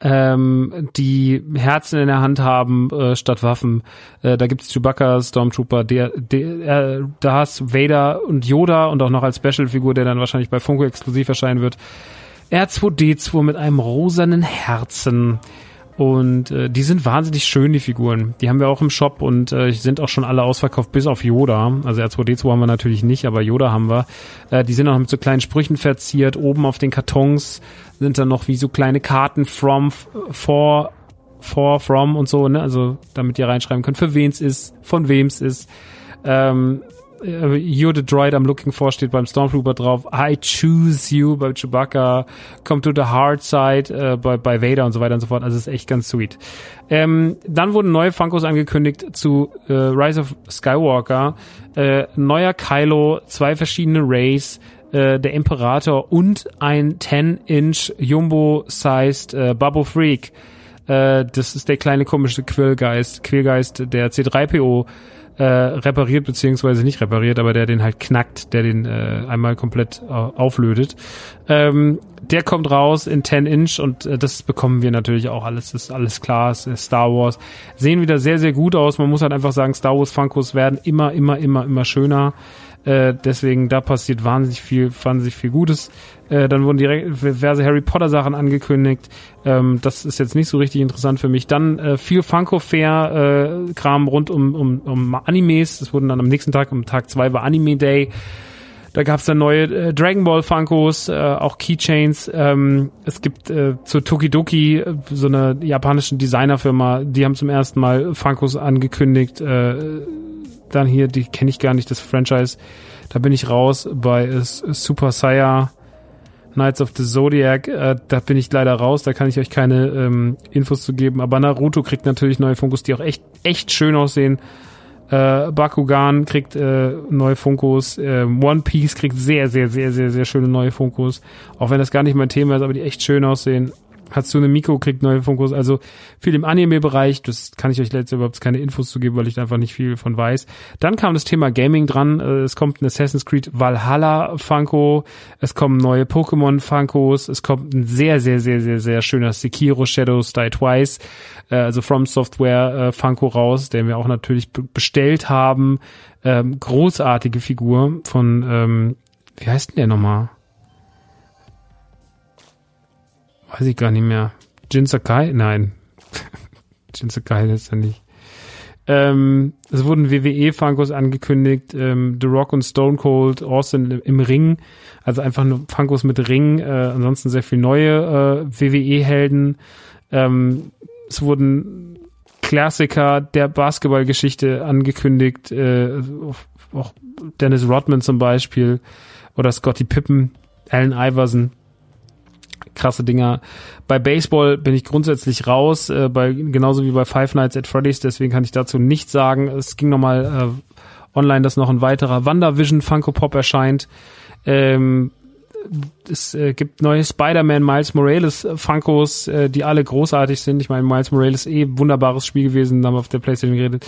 ähm, die Herzen in der Hand haben äh, statt Waffen. Äh, da gibt's Chewbacca, Stormtrooper, der, der äh, da hast Vader und Yoda und auch noch als Special-Figur, der dann wahrscheinlich bei Funko exklusiv erscheinen wird. R2D2 mit einem rosanen Herzen. Und äh, die sind wahnsinnig schön, die Figuren. Die haben wir auch im Shop und äh, sind auch schon alle ausverkauft, bis auf Yoda. Also R2D2 haben wir natürlich nicht, aber Yoda haben wir. Äh, die sind auch mit so kleinen Sprüchen verziert. Oben auf den Kartons sind dann noch wie so kleine Karten from, for, for, from und so, ne? Also damit ihr reinschreiben könnt, für wen es ist, von wem es ist. Ähm, äh, You're the Droid I'm looking for steht beim Stormtrooper drauf. I choose you bei Chewbacca. Come to the hard side äh, bei, bei Vader und so weiter und so fort. Also ist echt ganz sweet. Ähm, dann wurden neue Funkos angekündigt zu äh, Rise of Skywalker. Äh, neuer Kylo, zwei verschiedene Rays, äh, der Imperator und ein 10-inch Jumbo-sized äh, Bubble Freak. Äh, das ist der kleine komische Quillgeist, Quillgeist der C3PO äh, repariert beziehungsweise nicht repariert, aber der den halt knackt, der den äh, einmal komplett äh, auflötet. Ähm, der kommt raus in 10 Inch und äh, das bekommen wir natürlich auch alles, ist alles klar, ist Star Wars. Sehen wieder sehr, sehr gut aus. Man muss halt einfach sagen, Star Wars Funkos werden immer, immer, immer, immer schöner. Äh, deswegen, da passiert wahnsinnig viel, wahnsinnig viel Gutes. Äh, dann wurden diverse Harry Potter Sachen angekündigt. Ähm, das ist jetzt nicht so richtig interessant für mich. Dann äh, viel Funko Fair äh, Kram rund um, um, um Animes. Das wurden dann am nächsten Tag, am Tag zwei war Anime Day. Da gab's dann neue äh, Dragon Ball Funkos, äh, auch Keychains. Ähm, es gibt äh, zu Tokidoki, äh, so eine japanischen Designerfirma, die haben zum ersten Mal Funkos angekündigt. Äh, dann hier, die kenne ich gar nicht, das Franchise. Da bin ich raus bei Super Saiyan Knights of the Zodiac. Äh, da bin ich leider raus, da kann ich euch keine ähm, Infos zu geben. Aber Naruto kriegt natürlich neue Funkos, die auch echt, echt schön aussehen. Äh, Bakugan kriegt äh, neue Funkos. Äh, One Piece kriegt sehr, sehr, sehr, sehr, sehr schöne neue Funkos. Auch wenn das gar nicht mein Thema ist, aber die echt schön aussehen. Hatsune Miko kriegt neue Funkos, also viel im Anime-Bereich, das kann ich euch letztes überhaupt keine Infos zu geben, weil ich einfach nicht viel von weiß. Dann kam das Thema Gaming dran, äh, es kommt ein Assassin's Creed Valhalla Funko, es kommen neue Pokémon Funkos, es kommt ein sehr, sehr, sehr, sehr, sehr schöner Sekiro Shadows Die Twice, äh, also From Software äh, Funko raus, den wir auch natürlich bestellt haben. Ähm, großartige Figur von, ähm, wie heißt denn der nochmal? Weiß ich gar nicht mehr. Jin Sakai? Nein. <laughs> Jin Sakai ist ja nicht. Ähm, es wurden WWE-Funkos angekündigt, ähm, The Rock und Stone Cold, Austin im, Ring, also einfach nur Funkos mit Ring, äh, ansonsten sehr viel neue äh, WWE-Helden. Ähm, es wurden Klassiker der Basketballgeschichte angekündigt, äh, auch Dennis Rodman zum Beispiel oder Scotty Pippen, Allen Iverson krasse Dinger. Bei Baseball bin ich grundsätzlich raus, äh, bei, genauso wie bei Five Nights at Freddy's, deswegen kann ich dazu nichts sagen. Es ging nochmal äh, online, dass noch ein weiterer WandaVision Funko Pop erscheint. Ähm, es äh, gibt neue Spider-Man Miles Morales äh, Funkos, äh, die alle großartig sind. Ich meine, Miles Morales eh wunderbares Spiel gewesen, haben wir auf der Playstation geredet.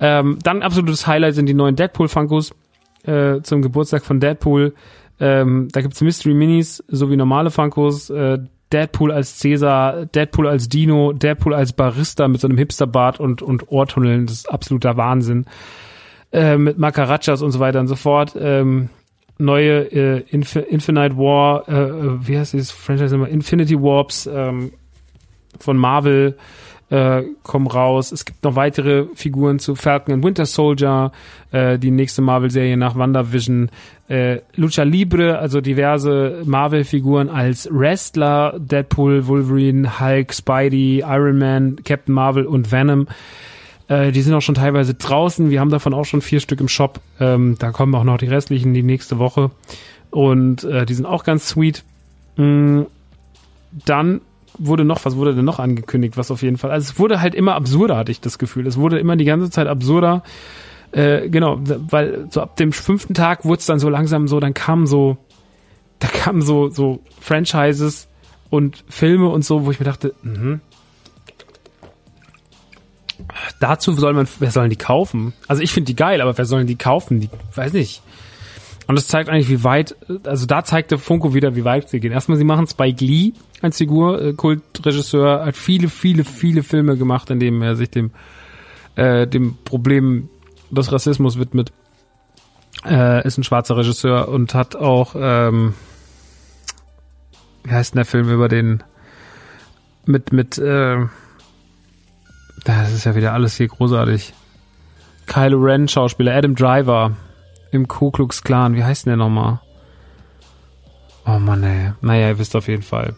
Ähm, dann absolutes Highlight sind die neuen Deadpool Funkos äh, zum Geburtstag von Deadpool. Ähm, da gibt's Mystery Minis sowie normale Funkos. Äh, Deadpool als Cäsar, Deadpool als Dino, Deadpool als Barista mit so einem Hipsterbart und, und Ohrtunneln. Das ist absoluter Wahnsinn. Äh, mit Makarachas und so weiter und so fort. Ähm, neue äh, Inf Infinite War, äh, äh, wie heißt dieses Franchise immer? Infinity Warps ähm, von Marvel äh, kommen raus. Es gibt noch weitere Figuren zu Falcon and Winter Soldier, äh, die nächste Marvel-Serie nach WandaVision. Äh, Lucha Libre, also diverse Marvel-Figuren als Wrestler, Deadpool, Wolverine, Hulk, Spidey, Iron Man, Captain Marvel und Venom. Äh, die sind auch schon teilweise draußen. Wir haben davon auch schon vier Stück im Shop. Ähm, da kommen auch noch die restlichen die nächste Woche. Und äh, die sind auch ganz sweet. Mm, dann wurde noch, was wurde denn noch angekündigt, was auf jeden Fall, also es wurde halt immer absurder, hatte ich das Gefühl. Es wurde immer die ganze Zeit absurder. Äh, genau, weil so ab dem fünften Tag wurde es dann so langsam so, dann kamen so, da kamen so, so Franchises und Filme und so, wo ich mir dachte, mh, dazu soll man, wer sollen die kaufen? Also ich finde die geil, aber wer sollen die kaufen? Die, weiß nicht. Und das zeigt eigentlich, wie weit, also da zeigte Funko wieder, wie weit sie gehen. Erstmal, sie machen Spike Lee als Figur, äh, Kultregisseur, hat viele, viele, viele Filme gemacht, in denen er sich dem, äh, dem Problem des Rassismus widmet. Äh, ist ein schwarzer Regisseur und hat auch, ähm, wie heißt denn der Film über den, mit, mit, äh, das ist ja wieder alles hier großartig. Kylo Ren, Schauspieler, Adam Driver im Ku Klux Klan. Wie heißt denn der nochmal? Oh Mann, ey. Naja, ihr wisst auf jeden Fall.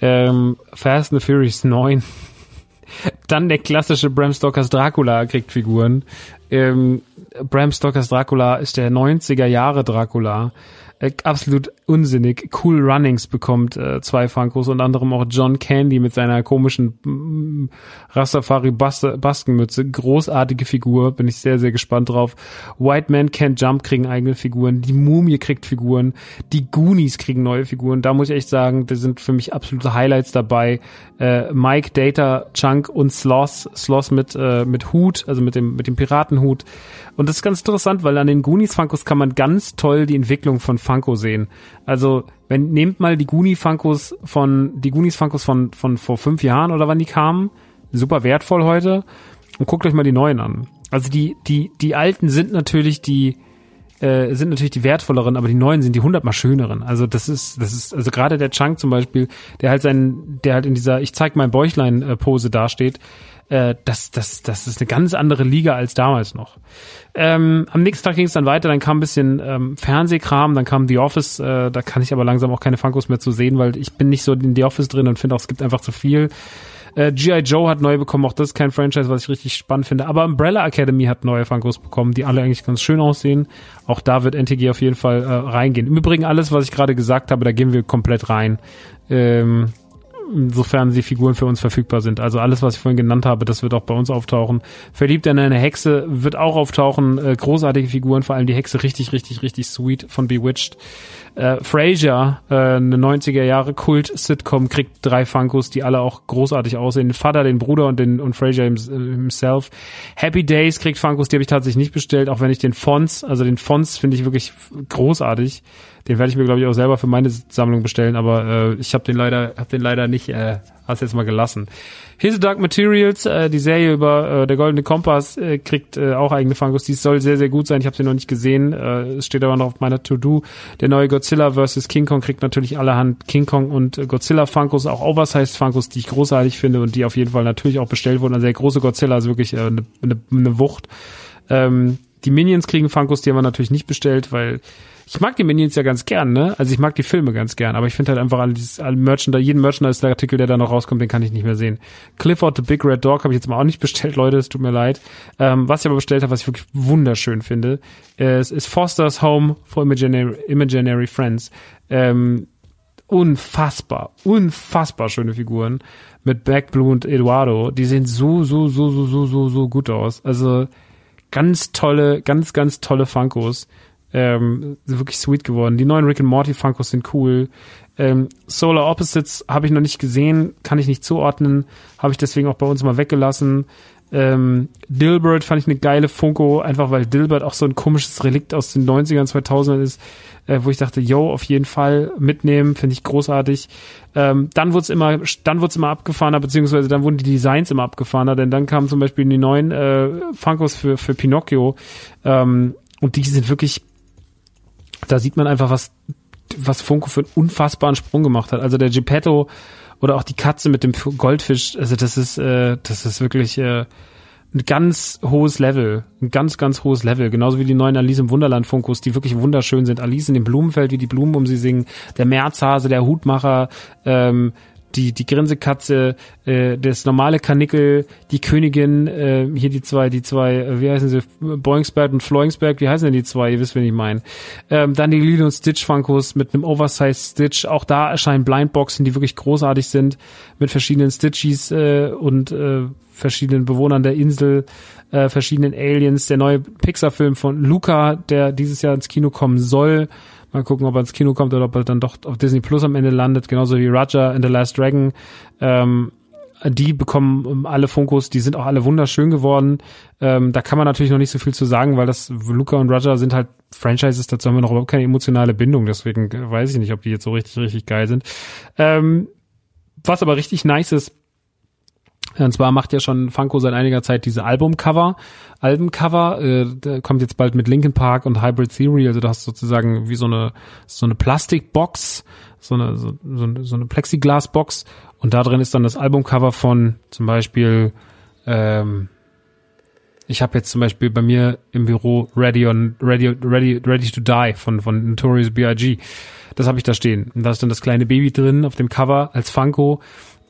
Ähm, Fast and the Furious 9. <laughs> Dann der klassische Bram Stokers Dracula kriegt Figuren. Ähm, Bram Stokers Dracula ist der 90er Jahre Dracula äh, absolut unsinnig. Cool Runnings bekommt äh, zwei Funkos, unter anderem auch John Candy mit seiner komischen mm, Rastafari Baskenmütze. Großartige Figur, bin ich sehr, sehr gespannt drauf. White Man Can't Jump kriegen eigene Figuren, die Mumie kriegt Figuren, die Goonies kriegen neue Figuren. Da muss ich echt sagen, da sind für mich absolute Highlights dabei. Äh, Mike, Data, Chunk und Sloth, Sloth mit, äh, mit Hut, also mit dem, mit dem Piratenhut. Und das ist ganz interessant, weil an den Goonies Funkos kann man ganz toll die Entwicklung von Funko sehen. Also, wenn, nehmt mal die Goonie Funkos von, die Goonies Funkos von, von vor fünf Jahren oder wann die kamen. Super wertvoll heute. Und guckt euch mal die neuen an. Also die, die, die alten sind natürlich die, äh, sind natürlich die wertvolleren, aber die neuen sind die hundertmal schöneren. Also das ist, das ist, also gerade der Chunk zum Beispiel, der halt sein, der halt in dieser Ich zeig mein Bäuchlein äh, dasteht, äh, das, das, das ist eine ganz andere Liga als damals noch. Ähm, am nächsten Tag ging es dann weiter, dann kam ein bisschen ähm, Fernsehkram, dann kam The Office, äh, da kann ich aber langsam auch keine Funkos mehr zu sehen, weil ich bin nicht so in The Office drin und finde auch, es gibt einfach zu viel. Äh, G.I. Joe hat neu bekommen, auch das ist kein Franchise, was ich richtig spannend finde. Aber Umbrella Academy hat neue Funkos bekommen, die alle eigentlich ganz schön aussehen. Auch da wird NTG auf jeden Fall äh, reingehen. Im Übrigen alles, was ich gerade gesagt habe, da gehen wir komplett rein. Ähm, sofern sie Figuren für uns verfügbar sind. Also alles, was ich vorhin genannt habe, das wird auch bei uns auftauchen. Verliebt in eine Hexe wird auch auftauchen. Äh, großartige Figuren, vor allem die Hexe richtig, richtig, richtig sweet von Bewitched. Äh, Frasier, äh, eine 90er Jahre Kult-Sitcom, kriegt drei Funkos, die alle auch großartig aussehen. Den Vater, den Bruder und den und Frasier himself. Happy Days kriegt Funkos, die habe ich tatsächlich nicht bestellt, auch wenn ich den Fonts, also den Fonts finde ich wirklich großartig. Den werde ich mir, glaube ich, auch selber für meine Sammlung bestellen, aber äh, ich habe den leider, hab den leider nicht, äh, hast jetzt mal gelassen. His Dark Materials, äh, die Serie über äh, der Goldene Kompass, äh, kriegt äh, auch eigene Funkos. Die soll sehr, sehr gut sein. Ich habe sie noch nicht gesehen. Äh, es steht aber noch auf meiner To-Do. Der neue Godzilla vs. King Kong kriegt natürlich allerhand King Kong und äh, Godzilla Funkos, auch Oversized Funkos, die ich großartig finde und die auf jeden Fall natürlich auch bestellt wurden. Also der große Godzilla ist wirklich eine äh, ne, ne, ne Wucht. Ähm, die Minions kriegen Funkos, die haben wir natürlich nicht bestellt, weil ich mag die Minions ja ganz gern, ne? Also ich mag die Filme ganz gern, aber ich finde halt einfach all dieses, all Merchandise, jeden Merchandise-Artikel, der da noch rauskommt, den kann ich nicht mehr sehen. Clifford the Big Red Dog habe ich jetzt mal auch nicht bestellt, <laughs> Leute, es tut mir leid. Ähm, was ich aber bestellt habe, was ich wirklich wunderschön finde, ist, ist Foster's Home for Imaginary, Imaginary Friends. Ähm, unfassbar, unfassbar schöne Figuren mit Back Blue und Eduardo. Die sehen so, so, so, so, so, so, so gut aus. Also ganz tolle, ganz, ganz tolle Funkos. Ähm, wirklich sweet geworden. Die neuen Rick and Morty Funkos sind cool. Ähm, Solar Opposites habe ich noch nicht gesehen, kann ich nicht zuordnen, habe ich deswegen auch bei uns mal weggelassen. Ähm, Dilbert fand ich eine geile Funko, einfach weil Dilbert auch so ein komisches Relikt aus den 90ern, 2000ern ist, äh, wo ich dachte, yo, auf jeden Fall mitnehmen, finde ich großartig. Ähm, dann wurde es immer, dann wurde immer abgefahrener, beziehungsweise dann wurden die Designs immer abgefahrener, denn dann kamen zum Beispiel die neuen äh, Funkos für, für Pinocchio ähm, und die sind wirklich da sieht man einfach, was, was Funko für einen unfassbaren Sprung gemacht hat. Also der Geppetto oder auch die Katze mit dem Goldfisch, also das ist, äh, das ist wirklich äh, ein ganz hohes Level, ein ganz, ganz hohes Level. Genauso wie die neuen Alice im Wunderland Funkos, die wirklich wunderschön sind. Alice in dem Blumenfeld, wie die Blumen um sie singen, der Märzhase, der Hutmacher, ähm, die, die Grinsekatze, äh, das normale Kanickel, die Königin, äh, hier die zwei, die zwei, äh, wie heißen sie, Boingsberg und Floingsberg, wie heißen denn die zwei, ihr wisst, wen ich meine. Ähm, dann die Lilo und Stitch Funkos mit einem Oversized Stitch, auch da erscheinen Blindboxen, die wirklich großartig sind, mit verschiedenen Stitchies äh, und äh, verschiedenen Bewohnern der Insel, äh, verschiedenen Aliens, der neue Pixar-Film von Luca, der dieses Jahr ins Kino kommen soll, Mal gucken, ob er ins Kino kommt oder ob er dann doch auf Disney Plus am Ende landet, genauso wie Roger in The Last Dragon. Ähm, die bekommen alle Funkos, die sind auch alle wunderschön geworden. Ähm, da kann man natürlich noch nicht so viel zu sagen, weil das Luca und Roger sind halt Franchises, dazu haben wir noch überhaupt keine emotionale Bindung, deswegen weiß ich nicht, ob die jetzt so richtig, richtig geil sind. Ähm, was aber richtig nice ist, und zwar macht ja schon Funko seit einiger Zeit diese Albumcover, Albencover, äh, kommt jetzt bald mit Linkin Park und Hybrid Theory, also du hast sozusagen wie so eine so eine Plastikbox, so eine so eine, so eine Plexiglasbox und da drin ist dann das Albumcover von zum Beispiel ähm, ich habe jetzt zum Beispiel bei mir im Büro Ready on Ready Ready Ready to Die von von Notorious B.I.G. Das habe ich da stehen. Und da ist dann das kleine Baby drin auf dem Cover als Funko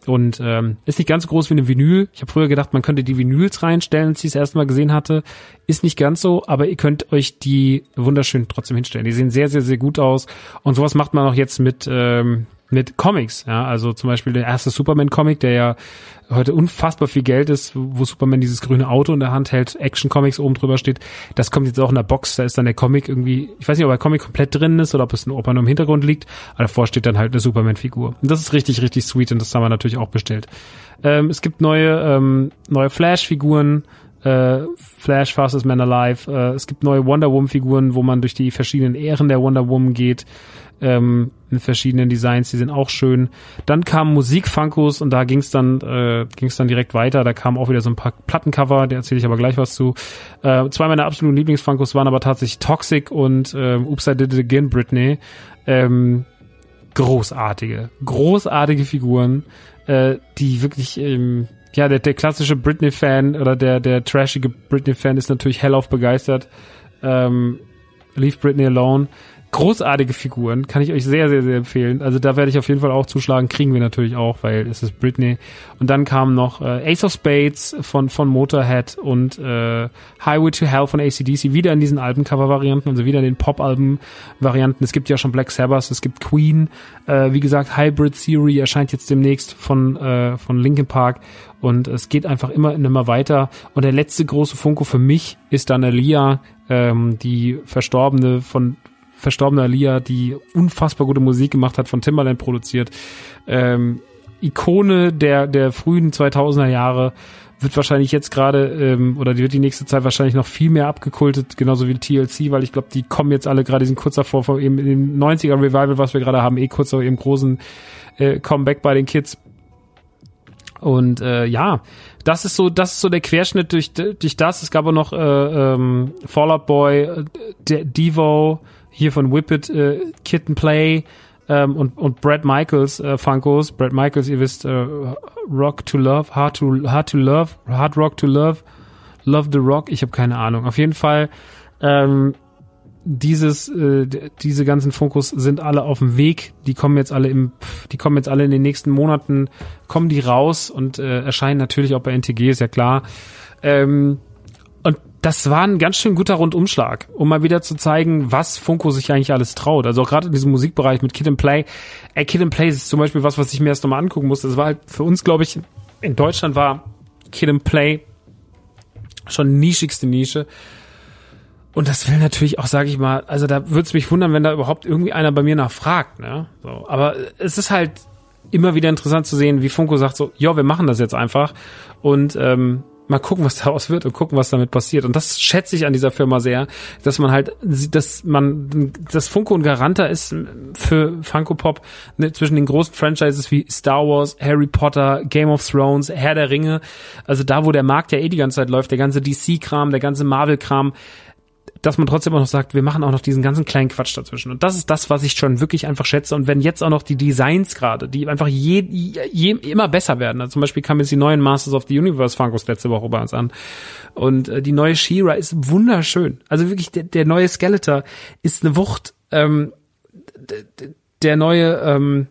und ähm, ist nicht ganz so groß wie eine Vinyl. Ich habe früher gedacht, man könnte die Vinyls reinstellen, als ich es erste Mal gesehen hatte. Ist nicht ganz so, aber ihr könnt euch die wunderschön trotzdem hinstellen. Die sehen sehr, sehr, sehr gut aus. Und sowas macht man auch jetzt mit, ähm, mit Comics. Ja, also zum Beispiel der erste Superman-Comic, der ja heute unfassbar viel Geld ist, wo Superman dieses grüne Auto in der Hand hält, Action Comics oben drüber steht. Das kommt jetzt auch in der Box, da ist dann der Comic irgendwie, ich weiß nicht, ob der Comic komplett drin ist oder ob es ob er nur im Hintergrund liegt, aber davor steht dann halt eine Superman-Figur. Und das ist richtig, richtig sweet und das haben wir natürlich auch bestellt. Ähm, es gibt neue, ähm, neue Flash-Figuren, äh, Flash, Fastest Man Alive. Äh, es gibt neue Wonder Woman-Figuren, wo man durch die verschiedenen Ehren der Wonder Woman geht ähm, in verschiedenen Designs, die sind auch schön. Dann kamen Musikfunkos und da ging es dann äh, ging's dann direkt weiter. Da kamen auch wieder so ein paar Plattencover, da erzähle ich aber gleich was zu. Äh, zwei meiner absoluten Lieblingsfunkos waren aber tatsächlich Toxic und äh, Oops, I Did It Again, Britney. Ähm, großartige, großartige Figuren, äh, die wirklich ähm, ja, der, der klassische Britney-Fan oder der, der trashige Britney-Fan ist natürlich hellauf begeistert. Ähm, Leave Britney Alone großartige Figuren, kann ich euch sehr, sehr, sehr empfehlen. Also da werde ich auf jeden Fall auch zuschlagen, kriegen wir natürlich auch, weil es ist Britney. Und dann kam noch äh, Ace of Spades von, von Motorhead und äh, Highway to Hell von ACDC, wieder in diesen Albencover-Varianten, also wieder in den Pop-Alben-Varianten. Es gibt ja schon Black Sabbath, es gibt Queen, äh, wie gesagt, Hybrid Theory erscheint jetzt demnächst von, äh, von Linkin Park und es geht einfach immer immer weiter. Und der letzte große Funko für mich ist dann Alia, ähm, die Verstorbene von verstorbene Alia, die unfassbar gute Musik gemacht hat, von Timbaland produziert. Ähm, Ikone der, der frühen 2000er Jahre wird wahrscheinlich jetzt gerade ähm, oder die wird die nächste Zeit wahrscheinlich noch viel mehr abgekultet, genauso wie TLC, weil ich glaube, die kommen jetzt alle gerade, die sind kurz davor, vor eben dem 90er Revival, was wir gerade haben, eh kurz vor ihrem großen äh, Comeback bei den Kids. Und äh, ja, das ist so, das ist so der Querschnitt durch durch das. Es gab auch noch äh, ähm, Fallout Boy, äh, Devo, hier von Whippet, äh, Kitten Play ähm, und, und Brad Michaels äh, Funkos. Brad Michaels, ihr wisst, äh, Rock to Love, Hard to, Hard to Love, Hard Rock to Love, Love the Rock, ich habe keine Ahnung. Auf jeden Fall, ähm, dieses, äh, diese ganzen Funkos sind alle auf dem Weg. Die kommen jetzt alle im, die kommen jetzt alle in den nächsten Monaten, kommen die raus und äh, erscheinen natürlich auch bei NTG, ist ja klar. Ähm, das war ein ganz schön guter Rundumschlag, um mal wieder zu zeigen, was Funko sich eigentlich alles traut. Also auch gerade in diesem Musikbereich mit Kid and Play. Ey, Kid and Play ist zum Beispiel was, was ich mir erst nochmal angucken musste. Das war halt für uns, glaube ich, in Deutschland war Kid and Play schon nischigste Nische. Und das will natürlich auch, sage ich mal, also da würde es mich wundern, wenn da überhaupt irgendwie einer bei mir nachfragt. Ne? So, aber es ist halt immer wieder interessant zu sehen, wie Funko sagt so, ja, wir machen das jetzt einfach. Und ähm, mal gucken, was daraus wird und gucken, was damit passiert. Und das schätze ich an dieser Firma sehr, dass man halt, dass man, das Funko und Garanta ist für Funko Pop ne, zwischen den großen Franchises wie Star Wars, Harry Potter, Game of Thrones, Herr der Ringe. Also da, wo der Markt ja eh die ganze Zeit läuft, der ganze DC-Kram, der ganze Marvel-Kram, dass man trotzdem auch noch sagt, wir machen auch noch diesen ganzen kleinen Quatsch dazwischen. Und das ist das, was ich schon wirklich einfach schätze. Und wenn jetzt auch noch die Designs gerade, die einfach je, je, immer besser werden. Also zum Beispiel kamen jetzt die neuen Masters of the Universe Funkos letzte Woche bei uns an. Und äh, die neue She-Ra ist wunderschön. Also wirklich, der, der neue Skeletor ist eine Wucht. Ähm, der neue, ähm,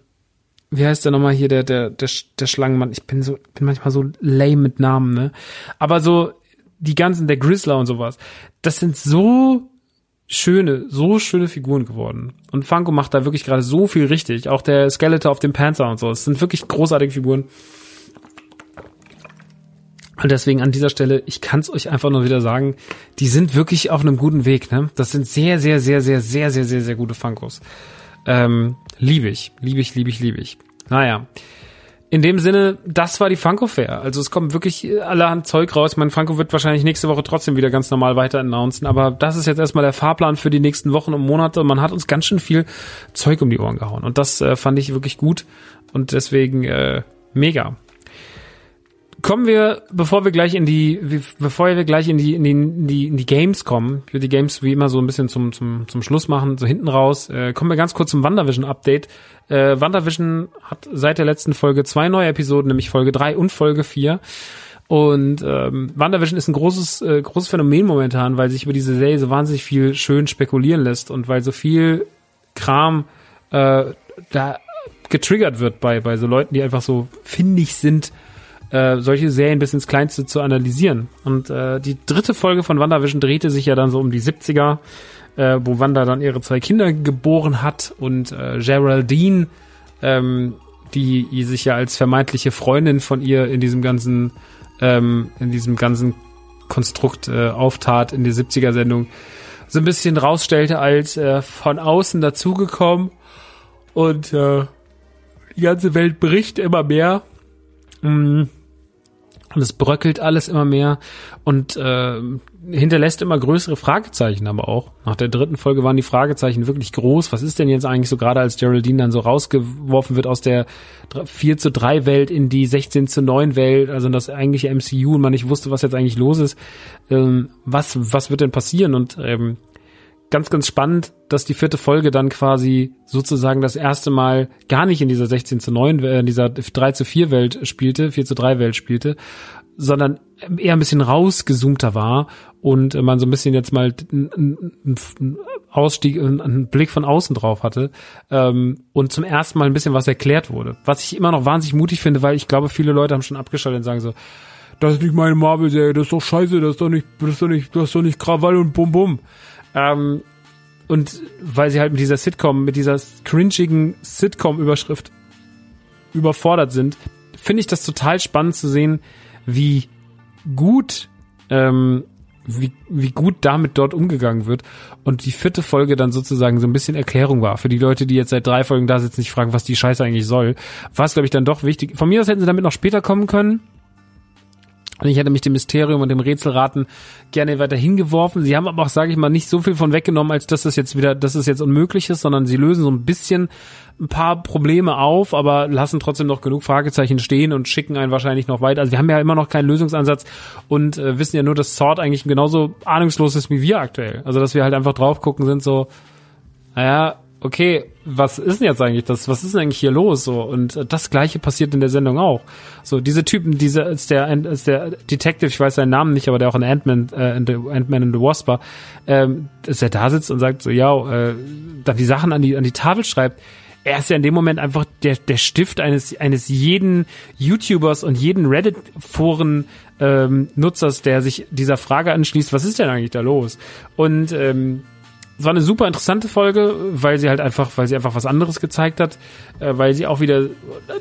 wie heißt der nochmal hier, der, der, der, der Schlangenmann? Ich bin so, bin manchmal so lame mit Namen, ne? Aber so, die ganzen, der Grizzler und sowas, das sind so schöne, so schöne Figuren geworden. Und Funko macht da wirklich gerade so viel richtig. Auch der Skeletor auf dem Panzer und so. Es sind wirklich großartige Figuren. Und deswegen an dieser Stelle, ich kann es euch einfach nur wieder sagen, die sind wirklich auf einem guten Weg. Ne? Das sind sehr, sehr, sehr, sehr, sehr, sehr, sehr, sehr gute Funkos. Ähm, liebe ich, liebe ich, liebe ich, liebe ich. Naja. In dem Sinne, das war die Funko Fair. Also es kommt wirklich allerhand Zeug raus. Mein Funko wird wahrscheinlich nächste Woche trotzdem wieder ganz normal weiter announcen. Aber das ist jetzt erstmal der Fahrplan für die nächsten Wochen und Monate. Man hat uns ganz schön viel Zeug um die Ohren gehauen. Und das äh, fand ich wirklich gut. Und deswegen äh, mega kommen wir, bevor wir gleich in die, bevor wir gleich in die, in die, in die, in die Games kommen, ich würde die Games wie immer so ein bisschen zum, zum, zum Schluss machen, so hinten raus, äh, kommen wir ganz kurz zum WandaVision Update. Äh, WandaVision hat seit der letzten Folge zwei neue Episoden, nämlich Folge drei und Folge vier. Und ähm, WandaVision ist ein großes, äh, großes Phänomen momentan, weil sich über diese Serie so wahnsinnig viel schön spekulieren lässt und weil so viel Kram äh, da getriggert wird bei, bei so Leuten, die einfach so findig sind äh, solche Serien bis ins Kleinste zu analysieren. Und äh, die dritte Folge von WandaVision drehte sich ja dann so um die 70er, äh, wo Wanda dann ihre zwei Kinder geboren hat und äh, Geraldine, ähm, die sich ja als vermeintliche Freundin von ihr in diesem ganzen, ähm, in diesem ganzen Konstrukt äh, auftat in die 70er-Sendung, so ein bisschen rausstellte als äh, von außen dazugekommen und äh, die ganze Welt bricht immer mehr. Mm. Und es bröckelt alles immer mehr und äh, hinterlässt immer größere Fragezeichen aber auch. Nach der dritten Folge waren die Fragezeichen wirklich groß. Was ist denn jetzt eigentlich so gerade als Geraldine dann so rausgeworfen wird aus der 4 zu 3 Welt in die 16 zu 9 Welt, also das eigentliche MCU und man nicht wusste, was jetzt eigentlich los ist. Ähm, was, was wird denn passieren? Und ähm, ganz, ganz spannend, dass die vierte Folge dann quasi sozusagen das erste Mal gar nicht in dieser 16 zu 9, äh, in dieser 3 zu 4 Welt spielte, 4 zu 3 Welt spielte, sondern eher ein bisschen rausgezoomter war und man so ein bisschen jetzt mal einen Ausstieg, einen Blick von außen drauf hatte ähm, und zum ersten Mal ein bisschen was erklärt wurde. Was ich immer noch wahnsinnig mutig finde, weil ich glaube, viele Leute haben schon abgeschaltet und sagen so, das ist nicht meine Marvel-Serie, das ist doch scheiße, das ist doch nicht, das ist doch nicht, das ist doch nicht Krawall und Bum Bum. Ähm, und weil sie halt mit dieser Sitcom, mit dieser cringigen Sitcom-Überschrift überfordert sind, finde ich das total spannend zu sehen, wie gut, ähm, wie, wie gut damit dort umgegangen wird. Und die vierte Folge dann sozusagen so ein bisschen Erklärung war. Für die Leute, die jetzt seit drei Folgen da sitzen, sich fragen, was die Scheiße eigentlich soll, war es, glaube ich, dann doch wichtig. Von mir aus hätten sie damit noch später kommen können. Ich hätte mich dem Mysterium und dem Rätselraten gerne weiter hingeworfen. Sie haben aber auch, sage ich mal, nicht so viel von weggenommen, als dass es jetzt wieder, dass es jetzt unmöglich ist, sondern sie lösen so ein bisschen ein paar Probleme auf, aber lassen trotzdem noch genug Fragezeichen stehen und schicken einen wahrscheinlich noch weiter. Also wir haben ja immer noch keinen Lösungsansatz und äh, wissen ja nur, dass Sword eigentlich genauso ahnungslos ist wie wir aktuell. Also dass wir halt einfach drauf gucken sind so, naja, okay, was ist denn jetzt eigentlich das? Was ist denn eigentlich hier los? So und äh, das Gleiche passiert in der Sendung auch. So diese Typen, diese ist der ist der Detective, ich weiß seinen Namen nicht, aber der auch in Ant-Man, äh, Ant-Man and the Wasp war, ähm, dass er da sitzt und sagt so, ja, äh, dann die Sachen an die an die Tafel schreibt. Er ist ja in dem Moment einfach der der Stift eines eines jeden YouTubers und jeden Reddit-Foren ähm, der sich dieser Frage anschließt, was ist denn eigentlich da los? Und ähm, es war eine super interessante Folge, weil sie halt einfach, weil sie einfach was anderes gezeigt hat, äh, weil sie auch wieder,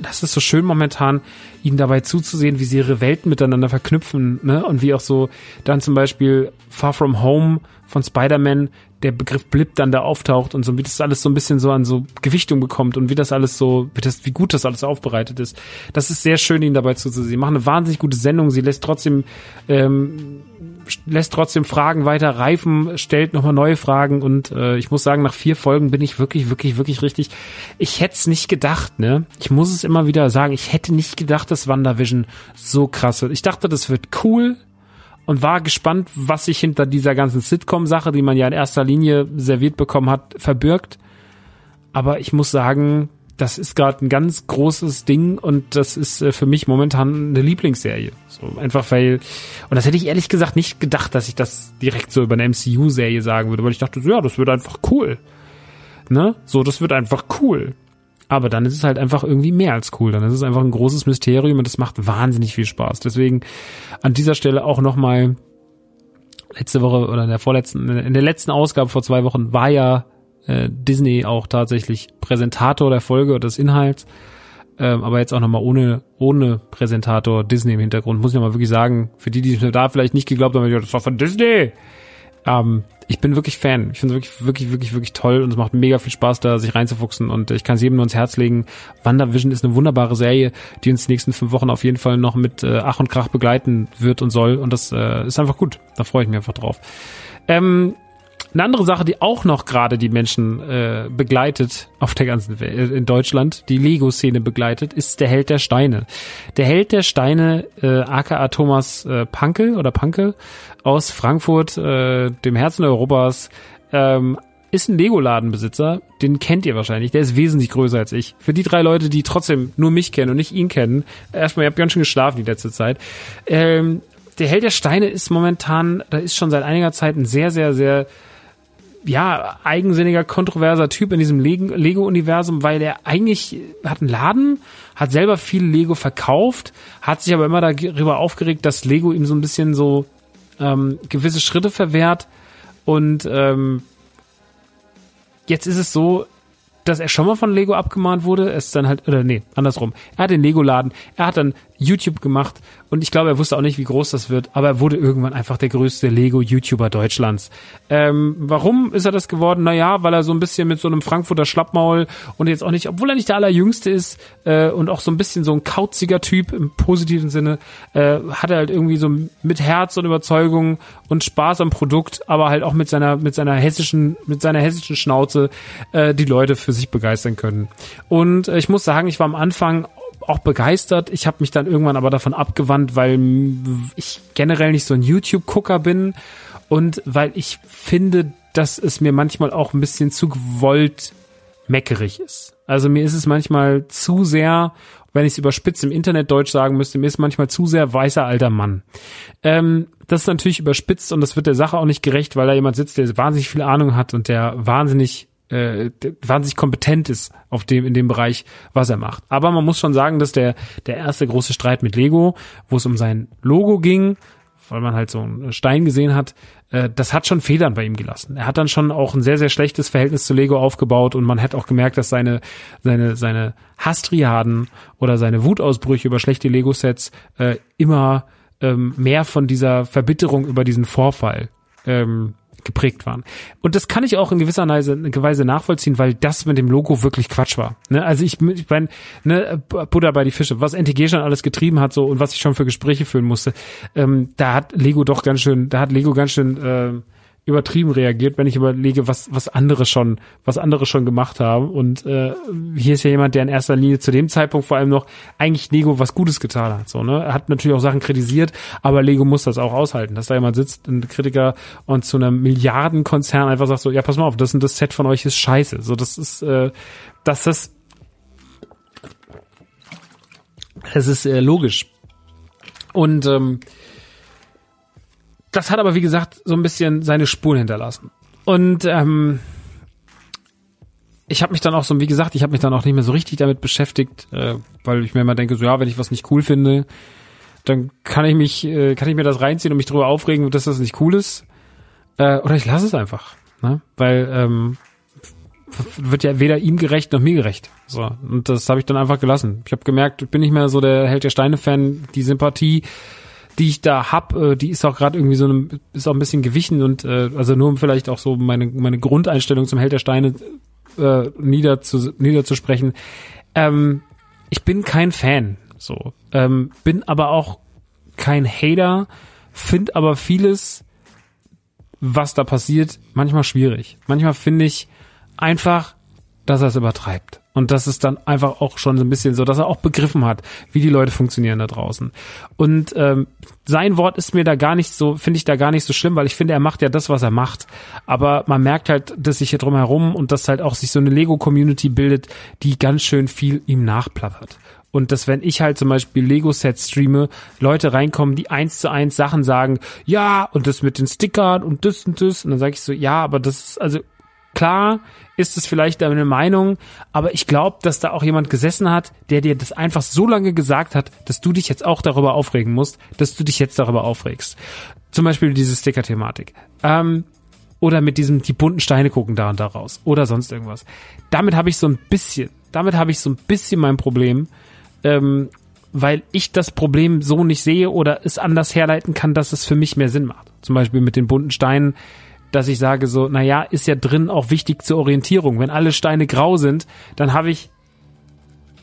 das ist so schön momentan, ihnen dabei zuzusehen, wie sie ihre Welten miteinander verknüpfen, ne? Und wie auch so dann zum Beispiel Far From Home von Spider-Man der Begriff Blip dann da auftaucht und so, wie das alles so ein bisschen so an so Gewichtung bekommt und wie das alles so, wie, das, wie gut das alles aufbereitet ist. Das ist sehr schön, ihnen dabei zuzusehen. Sie machen eine wahnsinnig gute Sendung. Sie lässt trotzdem, ähm, lässt trotzdem Fragen weiter reifen, stellt nochmal neue Fragen und äh, ich muss sagen, nach vier Folgen bin ich wirklich, wirklich, wirklich richtig. Ich hätte es nicht gedacht, ne? Ich muss es immer wieder sagen, ich hätte nicht gedacht, dass WandaVision so krass wird. Ich dachte, das wird cool, und war gespannt, was sich hinter dieser ganzen Sitcom-Sache, die man ja in erster Linie serviert bekommen hat, verbirgt. Aber ich muss sagen, das ist gerade ein ganz großes Ding und das ist äh, für mich momentan eine Lieblingsserie. So einfach weil und das hätte ich ehrlich gesagt nicht gedacht, dass ich das direkt so über eine MCU-Serie sagen würde, weil ich dachte, so, ja, das wird einfach cool. Ne? So, das wird einfach cool. Aber dann ist es halt einfach irgendwie mehr als cool. Dann ist es einfach ein großes Mysterium und es macht wahnsinnig viel Spaß. Deswegen an dieser Stelle auch nochmal letzte Woche oder in der vorletzten, in der letzten Ausgabe vor zwei Wochen war ja äh, Disney auch tatsächlich Präsentator der Folge oder des Inhalts. Ähm, aber jetzt auch nochmal ohne, ohne Präsentator Disney im Hintergrund, muss ich nochmal wirklich sagen, für die, die da vielleicht nicht geglaubt haben, das war von Disney. Ähm, ich bin wirklich Fan. Ich finde es wirklich, wirklich, wirklich, wirklich toll und es macht mega viel Spaß, da sich reinzufuchsen und ich kann es jedem nur ins Herz legen. WandaVision ist eine wunderbare Serie, die uns die nächsten fünf Wochen auf jeden Fall noch mit äh, Ach und Krach begleiten wird und soll und das äh, ist einfach gut. Da freue ich mich einfach drauf. Ähm, eine andere Sache, die auch noch gerade die Menschen äh, begleitet auf der ganzen Welt, in Deutschland, die Lego-Szene begleitet, ist der Held der Steine. Der Held der Steine, äh, aka Thomas äh, Pankel oder Pankel aus Frankfurt, äh, dem Herzen Europas, ähm, ist ein Lego-Ladenbesitzer, den kennt ihr wahrscheinlich, der ist wesentlich größer als ich. Für die drei Leute, die trotzdem nur mich kennen und nicht ihn kennen, erstmal, ihr habt ganz schön geschlafen die letzte Zeit. Ähm, der Held der Steine ist momentan, da ist schon seit einiger Zeit ein sehr, sehr, sehr ja, eigensinniger, kontroverser Typ in diesem Lego-Universum, weil er eigentlich hat einen Laden, hat selber viel Lego verkauft, hat sich aber immer darüber aufgeregt, dass Lego ihm so ein bisschen so ähm, gewisse Schritte verwehrt. Und ähm, jetzt ist es so, dass er schon mal von Lego abgemahnt wurde. Es ist dann halt, oder nee, andersrum. Er hat den Lego-Laden, er hat dann YouTube gemacht und ich glaube, er wusste auch nicht, wie groß das wird, aber er wurde irgendwann einfach der größte Lego-YouTuber Deutschlands. Ähm, warum ist er das geworden? Naja, weil er so ein bisschen mit so einem Frankfurter Schlappmaul und jetzt auch nicht, obwohl er nicht der Allerjüngste ist äh, und auch so ein bisschen so ein kauziger Typ im positiven Sinne, äh, hat er halt irgendwie so mit Herz und Überzeugung und Spaß am Produkt, aber halt auch mit seiner, mit seiner hessischen, mit seiner hessischen Schnauze äh, die Leute für sich begeistern können. Und äh, ich muss sagen, ich war am Anfang auch begeistert. Ich habe mich dann irgendwann aber davon abgewandt, weil ich generell nicht so ein YouTube-Gucker bin und weil ich finde, dass es mir manchmal auch ein bisschen zu gewollt meckerig ist. Also mir ist es manchmal zu sehr, wenn ich es überspitzt im Internet Deutsch sagen müsste, mir ist manchmal zu sehr weißer alter Mann. Ähm, das ist natürlich überspitzt und das wird der Sache auch nicht gerecht, weil da jemand sitzt, der wahnsinnig viel Ahnung hat und der wahnsinnig äh, wahnsinnig kompetent ist auf dem in dem Bereich, was er macht. Aber man muss schon sagen, dass der der erste große Streit mit Lego, wo es um sein Logo ging, weil man halt so einen Stein gesehen hat, äh, das hat schon Federn bei ihm gelassen. Er hat dann schon auch ein sehr sehr schlechtes Verhältnis zu Lego aufgebaut und man hat auch gemerkt, dass seine seine seine Hasstriaden oder seine Wutausbrüche über schlechte Lego Sets äh, immer ähm, mehr von dieser Verbitterung über diesen Vorfall ähm, geprägt waren. Und das kann ich auch in gewisser Weise, nachvollziehen, weil das mit dem Logo wirklich Quatsch war. Ne? Also ich, ich meine, ne, Buddha bei die Fische, was NTG schon alles getrieben hat so und was ich schon für Gespräche führen musste, ähm, da hat Lego doch ganz schön, da hat Lego ganz schön äh, übertrieben reagiert, wenn ich überlege, was was andere schon, was andere schon gemacht haben. Und äh, hier ist ja jemand, der in erster Linie zu dem Zeitpunkt vor allem noch eigentlich Lego was Gutes getan hat. So, ne? Er hat natürlich auch Sachen kritisiert, aber Lego muss das auch aushalten, dass da jemand sitzt, ein Kritiker und zu einem Milliardenkonzern einfach sagt so, ja, pass mal auf, das und das Set von euch ist scheiße. So, das ist, äh, dass das das ist äh, logisch. Und ähm, das hat aber, wie gesagt, so ein bisschen seine Spuren hinterlassen. Und ähm, ich habe mich dann auch so, wie gesagt, ich habe mich dann auch nicht mehr so richtig damit beschäftigt, äh, weil ich mir immer denke, so ja, wenn ich was nicht cool finde, dann kann ich mich, äh, kann ich mir das reinziehen und mich darüber aufregen, dass das nicht cool ist. Äh, oder ich lasse es einfach. Ne? Weil ähm, wird ja weder ihm gerecht noch mir gerecht. So. Und das habe ich dann einfach gelassen. Ich habe gemerkt, ich bin nicht mehr so der Held der Steine-Fan, die Sympathie die ich da hab, äh, die ist auch gerade irgendwie so eine, ist auch ein bisschen gewichen und äh, also nur um vielleicht auch so meine meine Grundeinstellung zum Held der Steine äh, niederzu, niederzusprechen. Ähm, ich bin kein Fan, so ähm, bin aber auch kein Hater, finde aber vieles, was da passiert, manchmal schwierig. Manchmal finde ich einfach, dass er es übertreibt. Und das ist dann einfach auch schon so ein bisschen so, dass er auch begriffen hat, wie die Leute funktionieren da draußen. Und ähm, sein Wort ist mir da gar nicht so, finde ich da gar nicht so schlimm, weil ich finde, er macht ja das, was er macht. Aber man merkt halt, dass sich hier drumherum und dass halt auch sich so eine Lego-Community bildet, die ganz schön viel ihm nachplappert. Und dass wenn ich halt zum Beispiel Lego-Sets streame, Leute reinkommen, die eins zu eins Sachen sagen, ja, und das mit den Stickern und das und das. Und dann sage ich so, ja, aber das ist, also klar ist es vielleicht deine Meinung, aber ich glaube, dass da auch jemand gesessen hat, der dir das einfach so lange gesagt hat, dass du dich jetzt auch darüber aufregen musst, dass du dich jetzt darüber aufregst. Zum Beispiel diese Sticker-Thematik. Ähm, oder mit diesem, die bunten Steine gucken da und da raus. Oder sonst irgendwas. Damit habe ich so ein bisschen, damit habe ich so ein bisschen mein Problem, ähm, weil ich das Problem so nicht sehe oder es anders herleiten kann, dass es für mich mehr Sinn macht. Zum Beispiel mit den bunten Steinen dass ich sage so, na ja, ist ja drin auch wichtig zur Orientierung. Wenn alle Steine grau sind, dann habe ich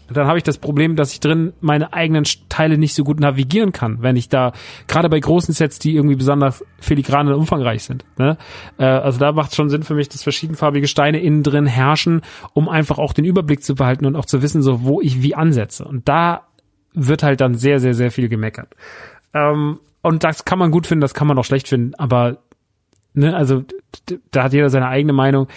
dann habe ich das Problem, dass ich drin meine eigenen Teile nicht so gut navigieren kann, wenn ich da, gerade bei großen Sets, die irgendwie besonders filigran und umfangreich sind. Ne? Äh, also da macht es schon Sinn für mich, dass verschiedenfarbige Steine innen drin herrschen, um einfach auch den Überblick zu behalten und auch zu wissen, so wo ich wie ansetze. Und da wird halt dann sehr, sehr, sehr viel gemeckert. Ähm, und das kann man gut finden, das kann man auch schlecht finden, aber ne, also da hat jeder seine eigene Meinung.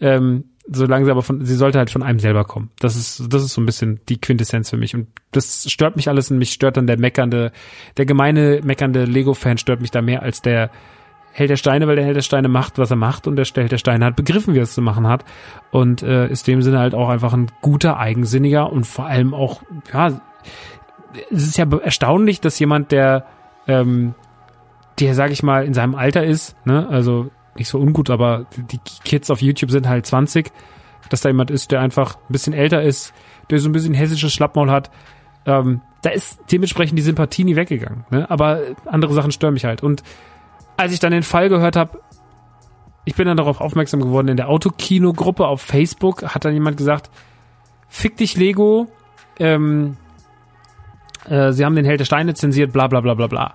Ähm, solange sie aber von, sie sollte halt von einem selber kommen. Das ist, das ist so ein bisschen die Quintessenz für mich. Und das stört mich alles und mich stört dann der meckernde, der gemeine meckernde Lego-Fan stört mich da mehr als der Held der Steine, weil der Held der Steine macht, was er macht und der Held der Steine hat begriffen, wie er es zu machen hat und äh, ist dem Sinne halt auch einfach ein guter, eigensinniger und vor allem auch, ja, es ist ja erstaunlich, dass jemand, der ähm, der, sag ich mal, in seinem Alter ist, ne, also nicht so ungut, aber die Kids auf YouTube sind halt 20, dass da jemand ist, der einfach ein bisschen älter ist, der so ein bisschen hessisches Schlappmaul hat, ähm, da ist dementsprechend die Sympathie nie weggegangen. Ne? Aber andere Sachen stören mich halt. Und als ich dann den Fall gehört habe, ich bin dann darauf aufmerksam geworden, in der Autokino-Gruppe auf Facebook hat dann jemand gesagt, fick dich Lego, ähm, äh, sie haben den Held der Steine zensiert, bla bla bla bla bla.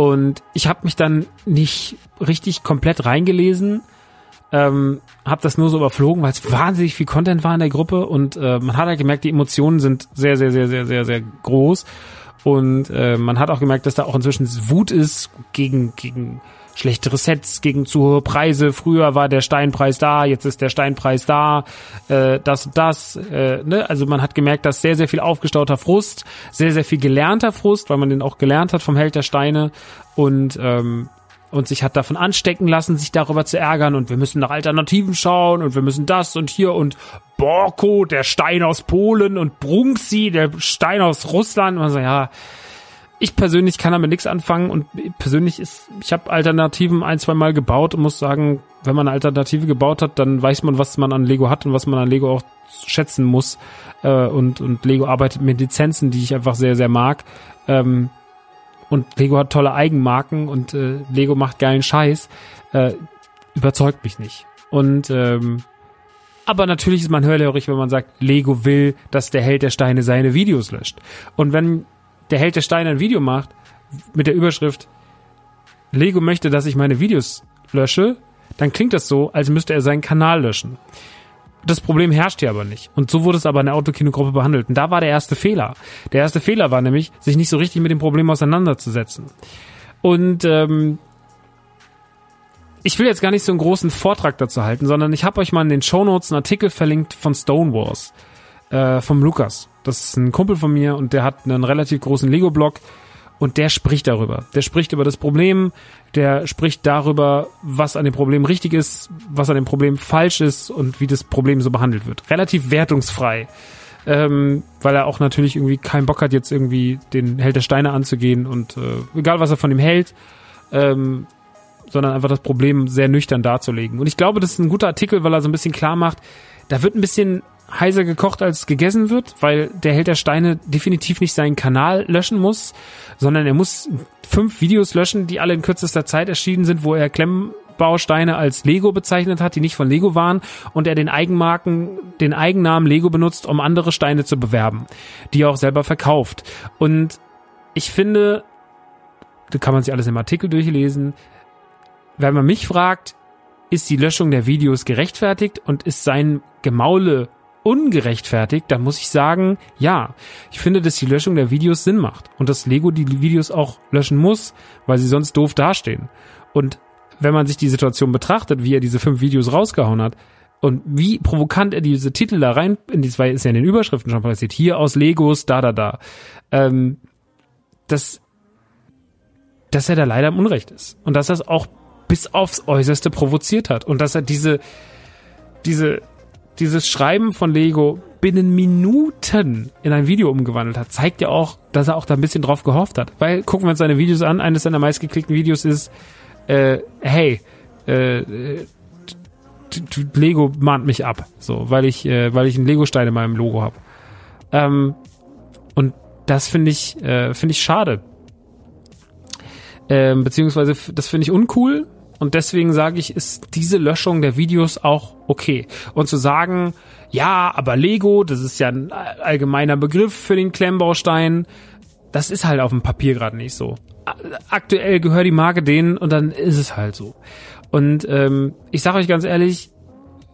Und ich habe mich dann nicht richtig komplett reingelesen, ähm, habe das nur so überflogen, weil es wahnsinnig viel Content war in der Gruppe. Und äh, man hat halt gemerkt, die Emotionen sind sehr, sehr, sehr, sehr, sehr, sehr groß. Und äh, man hat auch gemerkt, dass da auch inzwischen Wut ist gegen gegen schlechtere Sets gegen zu hohe Preise. Früher war der Steinpreis da, jetzt ist der Steinpreis da, äh, das und das. Äh, ne? Also man hat gemerkt, dass sehr, sehr viel aufgestauter Frust, sehr, sehr viel gelernter Frust, weil man den auch gelernt hat vom Held der Steine und ähm, und sich hat davon anstecken lassen, sich darüber zu ärgern und wir müssen nach Alternativen schauen und wir müssen das und hier und Borko, der Stein aus Polen und Brunksi, der Stein aus Russland und man so, ja, ich persönlich kann damit nichts anfangen und persönlich ist, ich habe Alternativen ein, zwei Mal gebaut und muss sagen, wenn man eine Alternative gebaut hat, dann weiß man, was man an Lego hat und was man an Lego auch schätzen muss. Äh, und, und Lego arbeitet mit Lizenzen, die ich einfach sehr, sehr mag. Ähm, und Lego hat tolle Eigenmarken und äh, Lego macht geilen Scheiß. Äh, überzeugt mich nicht. Und ähm, aber natürlich ist man hörhörig, wenn man sagt, Lego will, dass der Held der Steine seine Videos löscht. Und wenn der Held der Steine ein Video macht mit der Überschrift Lego möchte, dass ich meine Videos lösche, dann klingt das so, als müsste er seinen Kanal löschen. Das Problem herrscht hier aber nicht. Und so wurde es aber in der Autokinogruppe behandelt. Und da war der erste Fehler. Der erste Fehler war nämlich, sich nicht so richtig mit dem Problem auseinanderzusetzen. Und ähm, ich will jetzt gar nicht so einen großen Vortrag dazu halten, sondern ich habe euch mal in den Shownotes einen Artikel verlinkt von Stonewalls, äh, vom Lukas. Das ist ein Kumpel von mir und der hat einen relativ großen Lego-Blog und der spricht darüber. Der spricht über das Problem, der spricht darüber, was an dem Problem richtig ist, was an dem Problem falsch ist und wie das Problem so behandelt wird. Relativ wertungsfrei. Ähm, weil er auch natürlich irgendwie keinen Bock hat, jetzt irgendwie den Held der Steine anzugehen und äh, egal was er von ihm hält, ähm, sondern einfach das Problem sehr nüchtern darzulegen. Und ich glaube, das ist ein guter Artikel, weil er so ein bisschen klar macht, da wird ein bisschen heißer gekocht als gegessen wird, weil der Held der Steine definitiv nicht seinen Kanal löschen muss, sondern er muss fünf Videos löschen, die alle in kürzester Zeit erschienen sind, wo er Klemmbausteine als Lego bezeichnet hat, die nicht von Lego waren und er den Eigenmarken, den Eigennamen Lego benutzt, um andere Steine zu bewerben, die er auch selber verkauft. Und ich finde, da kann man sich alles im Artikel durchlesen. Wenn man mich fragt, ist die Löschung der Videos gerechtfertigt und ist sein Gemaule ungerechtfertigt, dann muss ich sagen, ja, ich finde, dass die Löschung der Videos Sinn macht und dass Lego die Videos auch löschen muss, weil sie sonst doof dastehen. Und wenn man sich die Situation betrachtet, wie er diese fünf Videos rausgehauen hat und wie provokant er diese Titel da rein, in die zwei ist ja in den Überschriften schon passiert, hier aus Legos, da, da, da, ähm, dass, dass er da leider im Unrecht ist und dass er es auch bis aufs Äußerste provoziert hat und dass er diese diese, dieses Schreiben von Lego binnen Minuten in ein Video umgewandelt hat, zeigt ja auch, dass er auch da ein bisschen drauf gehofft hat. Weil, gucken wir uns seine Videos an, eines seiner meistgeklickten Videos ist, äh, hey, äh, Lego mahnt mich ab, so, weil ich, äh, weil ich einen Lego-Stein in meinem Logo habe. Ähm, und das finde ich, äh, finde ich schade. Ähm, beziehungsweise das finde ich uncool und deswegen sage ich, ist diese Löschung der Videos auch okay. Und zu sagen, ja, aber Lego, das ist ja ein allgemeiner Begriff für den Klemmbaustein, das ist halt auf dem Papier gerade nicht so. Aktuell gehört die Marke denen und dann ist es halt so. Und ähm, ich sage euch ganz ehrlich,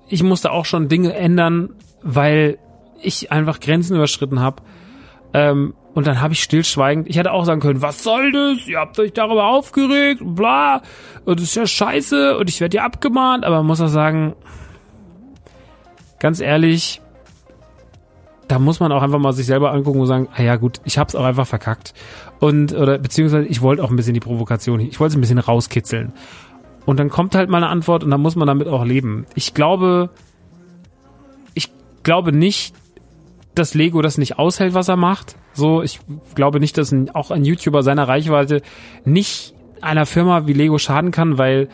ich musste auch schon Dinge ändern, weil ich einfach Grenzen überschritten habe. Ähm, und dann habe ich stillschweigend, ich hätte auch sagen können, was soll das? Ihr habt euch darüber aufgeregt, bla, und das ist ja scheiße und ich werde ja abgemahnt, aber man muss auch sagen, ganz ehrlich, da muss man auch einfach mal sich selber angucken und sagen, ah ja gut, ich hab's auch einfach verkackt. Und, oder beziehungsweise ich wollte auch ein bisschen die Provokation, ich wollte es ein bisschen rauskitzeln. Und dann kommt halt mal eine Antwort und dann muss man damit auch leben. Ich glaube, ich glaube nicht, dass Lego das nicht aushält, was er macht. So, ich glaube nicht, dass ein, auch ein YouTuber seiner Reichweite nicht einer Firma wie Lego schaden kann, weil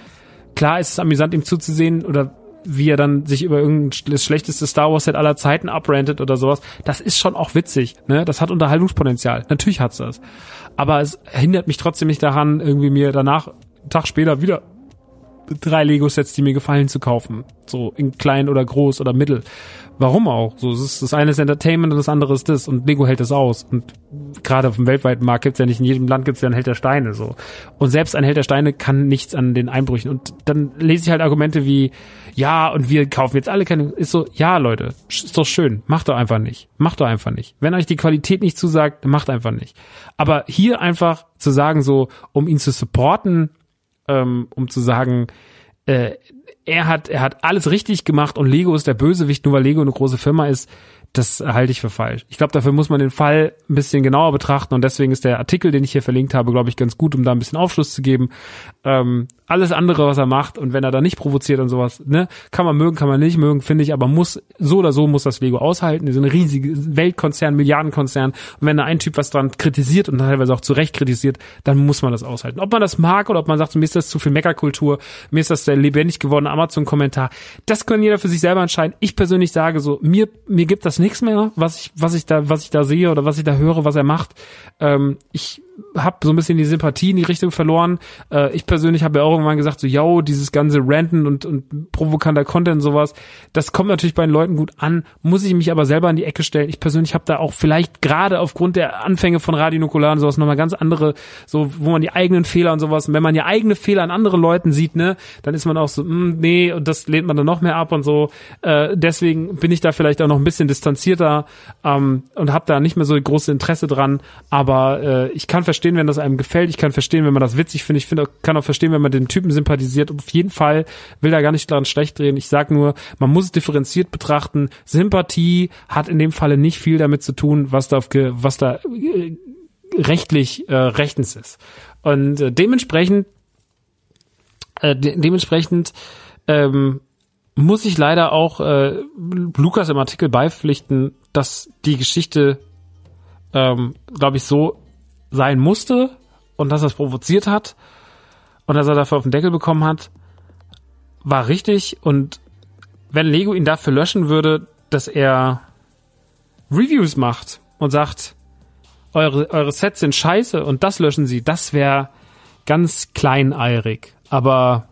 klar ist es amüsant, ihm zuzusehen oder wie er dann sich über irgendein schlechteste Star Wars Set aller Zeiten abrantet oder sowas. Das ist schon auch witzig, ne? Das hat Unterhaltungspotenzial. Natürlich hat's das. Aber es hindert mich trotzdem nicht daran, irgendwie mir danach, einen Tag später wieder drei Lego-Sets, die mir gefallen, zu kaufen. So in klein oder groß oder mittel. Warum auch? So, es ist, das eine ist Entertainment und das andere ist das und Lego hält das aus. Und gerade auf dem weltweiten Markt gibt's ja nicht, in jedem Land gibt's ja einen Held der Steine. So. Und selbst ein Held der Steine kann nichts an den Einbrüchen. Und dann lese ich halt Argumente wie, ja, und wir kaufen jetzt alle keine. Ist so, ja, Leute, ist doch schön. Macht doch einfach nicht. Macht doch einfach nicht. Wenn euch die Qualität nicht zusagt, macht einfach nicht. Aber hier einfach zu sagen, so, um ihn zu supporten, ähm, um zu sagen, äh, er hat, er hat alles richtig gemacht und Lego ist der Bösewicht, nur weil Lego eine große Firma ist das halte ich für falsch. Ich glaube, dafür muss man den Fall ein bisschen genauer betrachten und deswegen ist der Artikel, den ich hier verlinkt habe, glaube ich, ganz gut, um da ein bisschen Aufschluss zu geben. Ähm, alles andere, was er macht und wenn er da nicht provoziert und sowas, ne, kann man mögen, kann man nicht mögen, finde ich, aber muss, so oder so muss das Lego aushalten. Die sind ein riesiger Weltkonzern, Milliardenkonzern und wenn da ein Typ was dran kritisiert und teilweise auch zu Recht kritisiert, dann muss man das aushalten. Ob man das mag oder ob man sagt, mir ist das zu viel Meckerkultur, mir ist das der lebendig gewordene Amazon-Kommentar, das kann jeder für sich selber entscheiden. Ich persönlich sage so, mir, mir gibt das nichts mehr, was ich, was ich da, was ich da sehe oder was ich da höre, was er macht. Ähm, ich habe so ein bisschen die Sympathie in die Richtung verloren. Äh, ich persönlich habe ja auch irgendwann gesagt, so, yo, dieses ganze Ranten und, und provokanter Content und sowas, das kommt natürlich bei den Leuten gut an, muss ich mich aber selber in die Ecke stellen. Ich persönlich habe da auch vielleicht gerade aufgrund der Anfänge von Radio Nukular und sowas nochmal ganz andere, so, wo man die eigenen Fehler und sowas, und wenn man ja eigene Fehler an anderen Leuten sieht, ne, dann ist man auch so, mh, hm, nee, und das lehnt man dann noch mehr ab und so. Äh, deswegen bin ich da vielleicht auch noch ein bisschen distanzierter ähm, und habe da nicht mehr so großes Interesse dran, aber äh, ich kann verstehen, wenn das einem gefällt. Ich kann verstehen, wenn man das witzig findet. Ich finde, kann auch verstehen, wenn man den Typen sympathisiert. Auf jeden Fall will da gar nicht daran schlecht drehen. Ich sag nur, man muss es differenziert betrachten. Sympathie hat in dem Falle nicht viel damit zu tun, was da, auf, was da äh, rechtlich äh, rechtens ist. Und äh, dementsprechend, äh, de dementsprechend ähm, muss ich leider auch äh, Lukas im Artikel beipflichten, dass die Geschichte, ähm, glaube ich, so sein musste und dass er es provoziert hat und dass er dafür auf den Deckel bekommen hat, war richtig. Und wenn Lego ihn dafür löschen würde, dass er Reviews macht und sagt, eure, eure Sets sind scheiße und das löschen sie, das wäre ganz kleineirig. Aber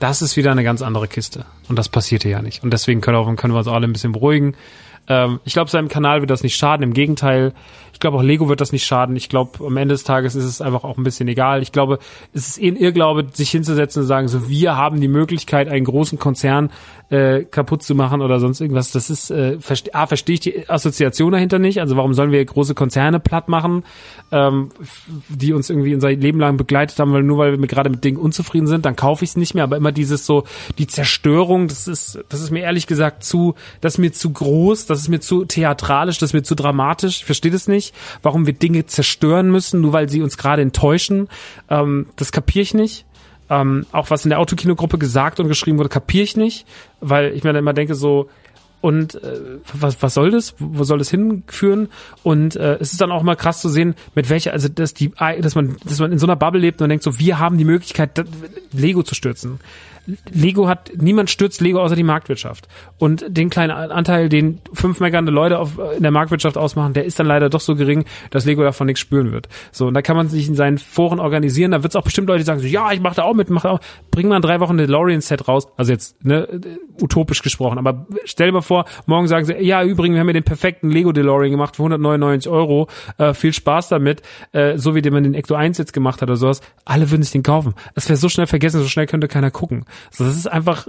das ist wieder eine ganz andere Kiste. Und das passierte ja nicht. Und deswegen können, wir uns alle ein bisschen beruhigen. Ähm, ich glaube, seinem Kanal wird das nicht schaden. Im Gegenteil, ich glaube auch Lego wird das nicht schaden. Ich glaube, am Ende des Tages ist es einfach auch ein bisschen egal. Ich glaube, es ist eh ein Irrglaube, sich hinzusetzen und sagen, so wir haben die Möglichkeit, einen großen Konzern äh, kaputt zu machen oder sonst irgendwas. Das ist, äh, verste A, verstehe ich die Assoziation dahinter nicht. Also warum sollen wir große Konzerne platt machen, ähm, die uns irgendwie unser Leben lang begleitet haben, weil nur weil wir gerade mit Dingen unzufrieden sind, dann kaufe ich es nicht mehr. Aber immer dieses so, die Zerstörung, das ist, das ist mir ehrlich gesagt zu, das ist mir zu groß, das ist mir zu theatralisch, das ist mir zu dramatisch. Ich verstehe das nicht, warum wir Dinge zerstören müssen, nur weil sie uns gerade enttäuschen. Ähm, das kapiere ich nicht. Ähm, auch was in der Autokino-Gruppe gesagt und geschrieben wurde, kapiere ich nicht, weil ich mir dann immer denke so, und äh, was, was soll das? Wo soll das hinführen? Und äh, es ist dann auch mal krass zu sehen, mit welcher, also dass die, dass man, dass man in so einer Bubble lebt und denkt so, wir haben die Möglichkeit, Lego zu stürzen. Lego hat, niemand stürzt Lego außer die Marktwirtschaft. Und den kleinen Anteil, den fünf meckernde Leute auf, in der Marktwirtschaft ausmachen, der ist dann leider doch so gering, dass Lego davon nichts spüren wird. So, und da kann man sich in seinen Foren organisieren, da wird es auch bestimmt Leute sagen so, ja, ich mache da auch mit, mach da auch, bring mal in drei Wochen ein DeLorean-Set raus. Also jetzt, ne, utopisch gesprochen, aber stell dir mal vor, morgen sagen sie, ja, übrigens, wir haben ja den perfekten Lego DeLorean gemacht für 199 Euro, äh, viel Spaß damit, äh, so wie man den Ecto 1 jetzt gemacht hat oder sowas. Alle würden sich den kaufen. Es wäre so schnell vergessen, so schnell könnte keiner gucken. So, das ist einfach,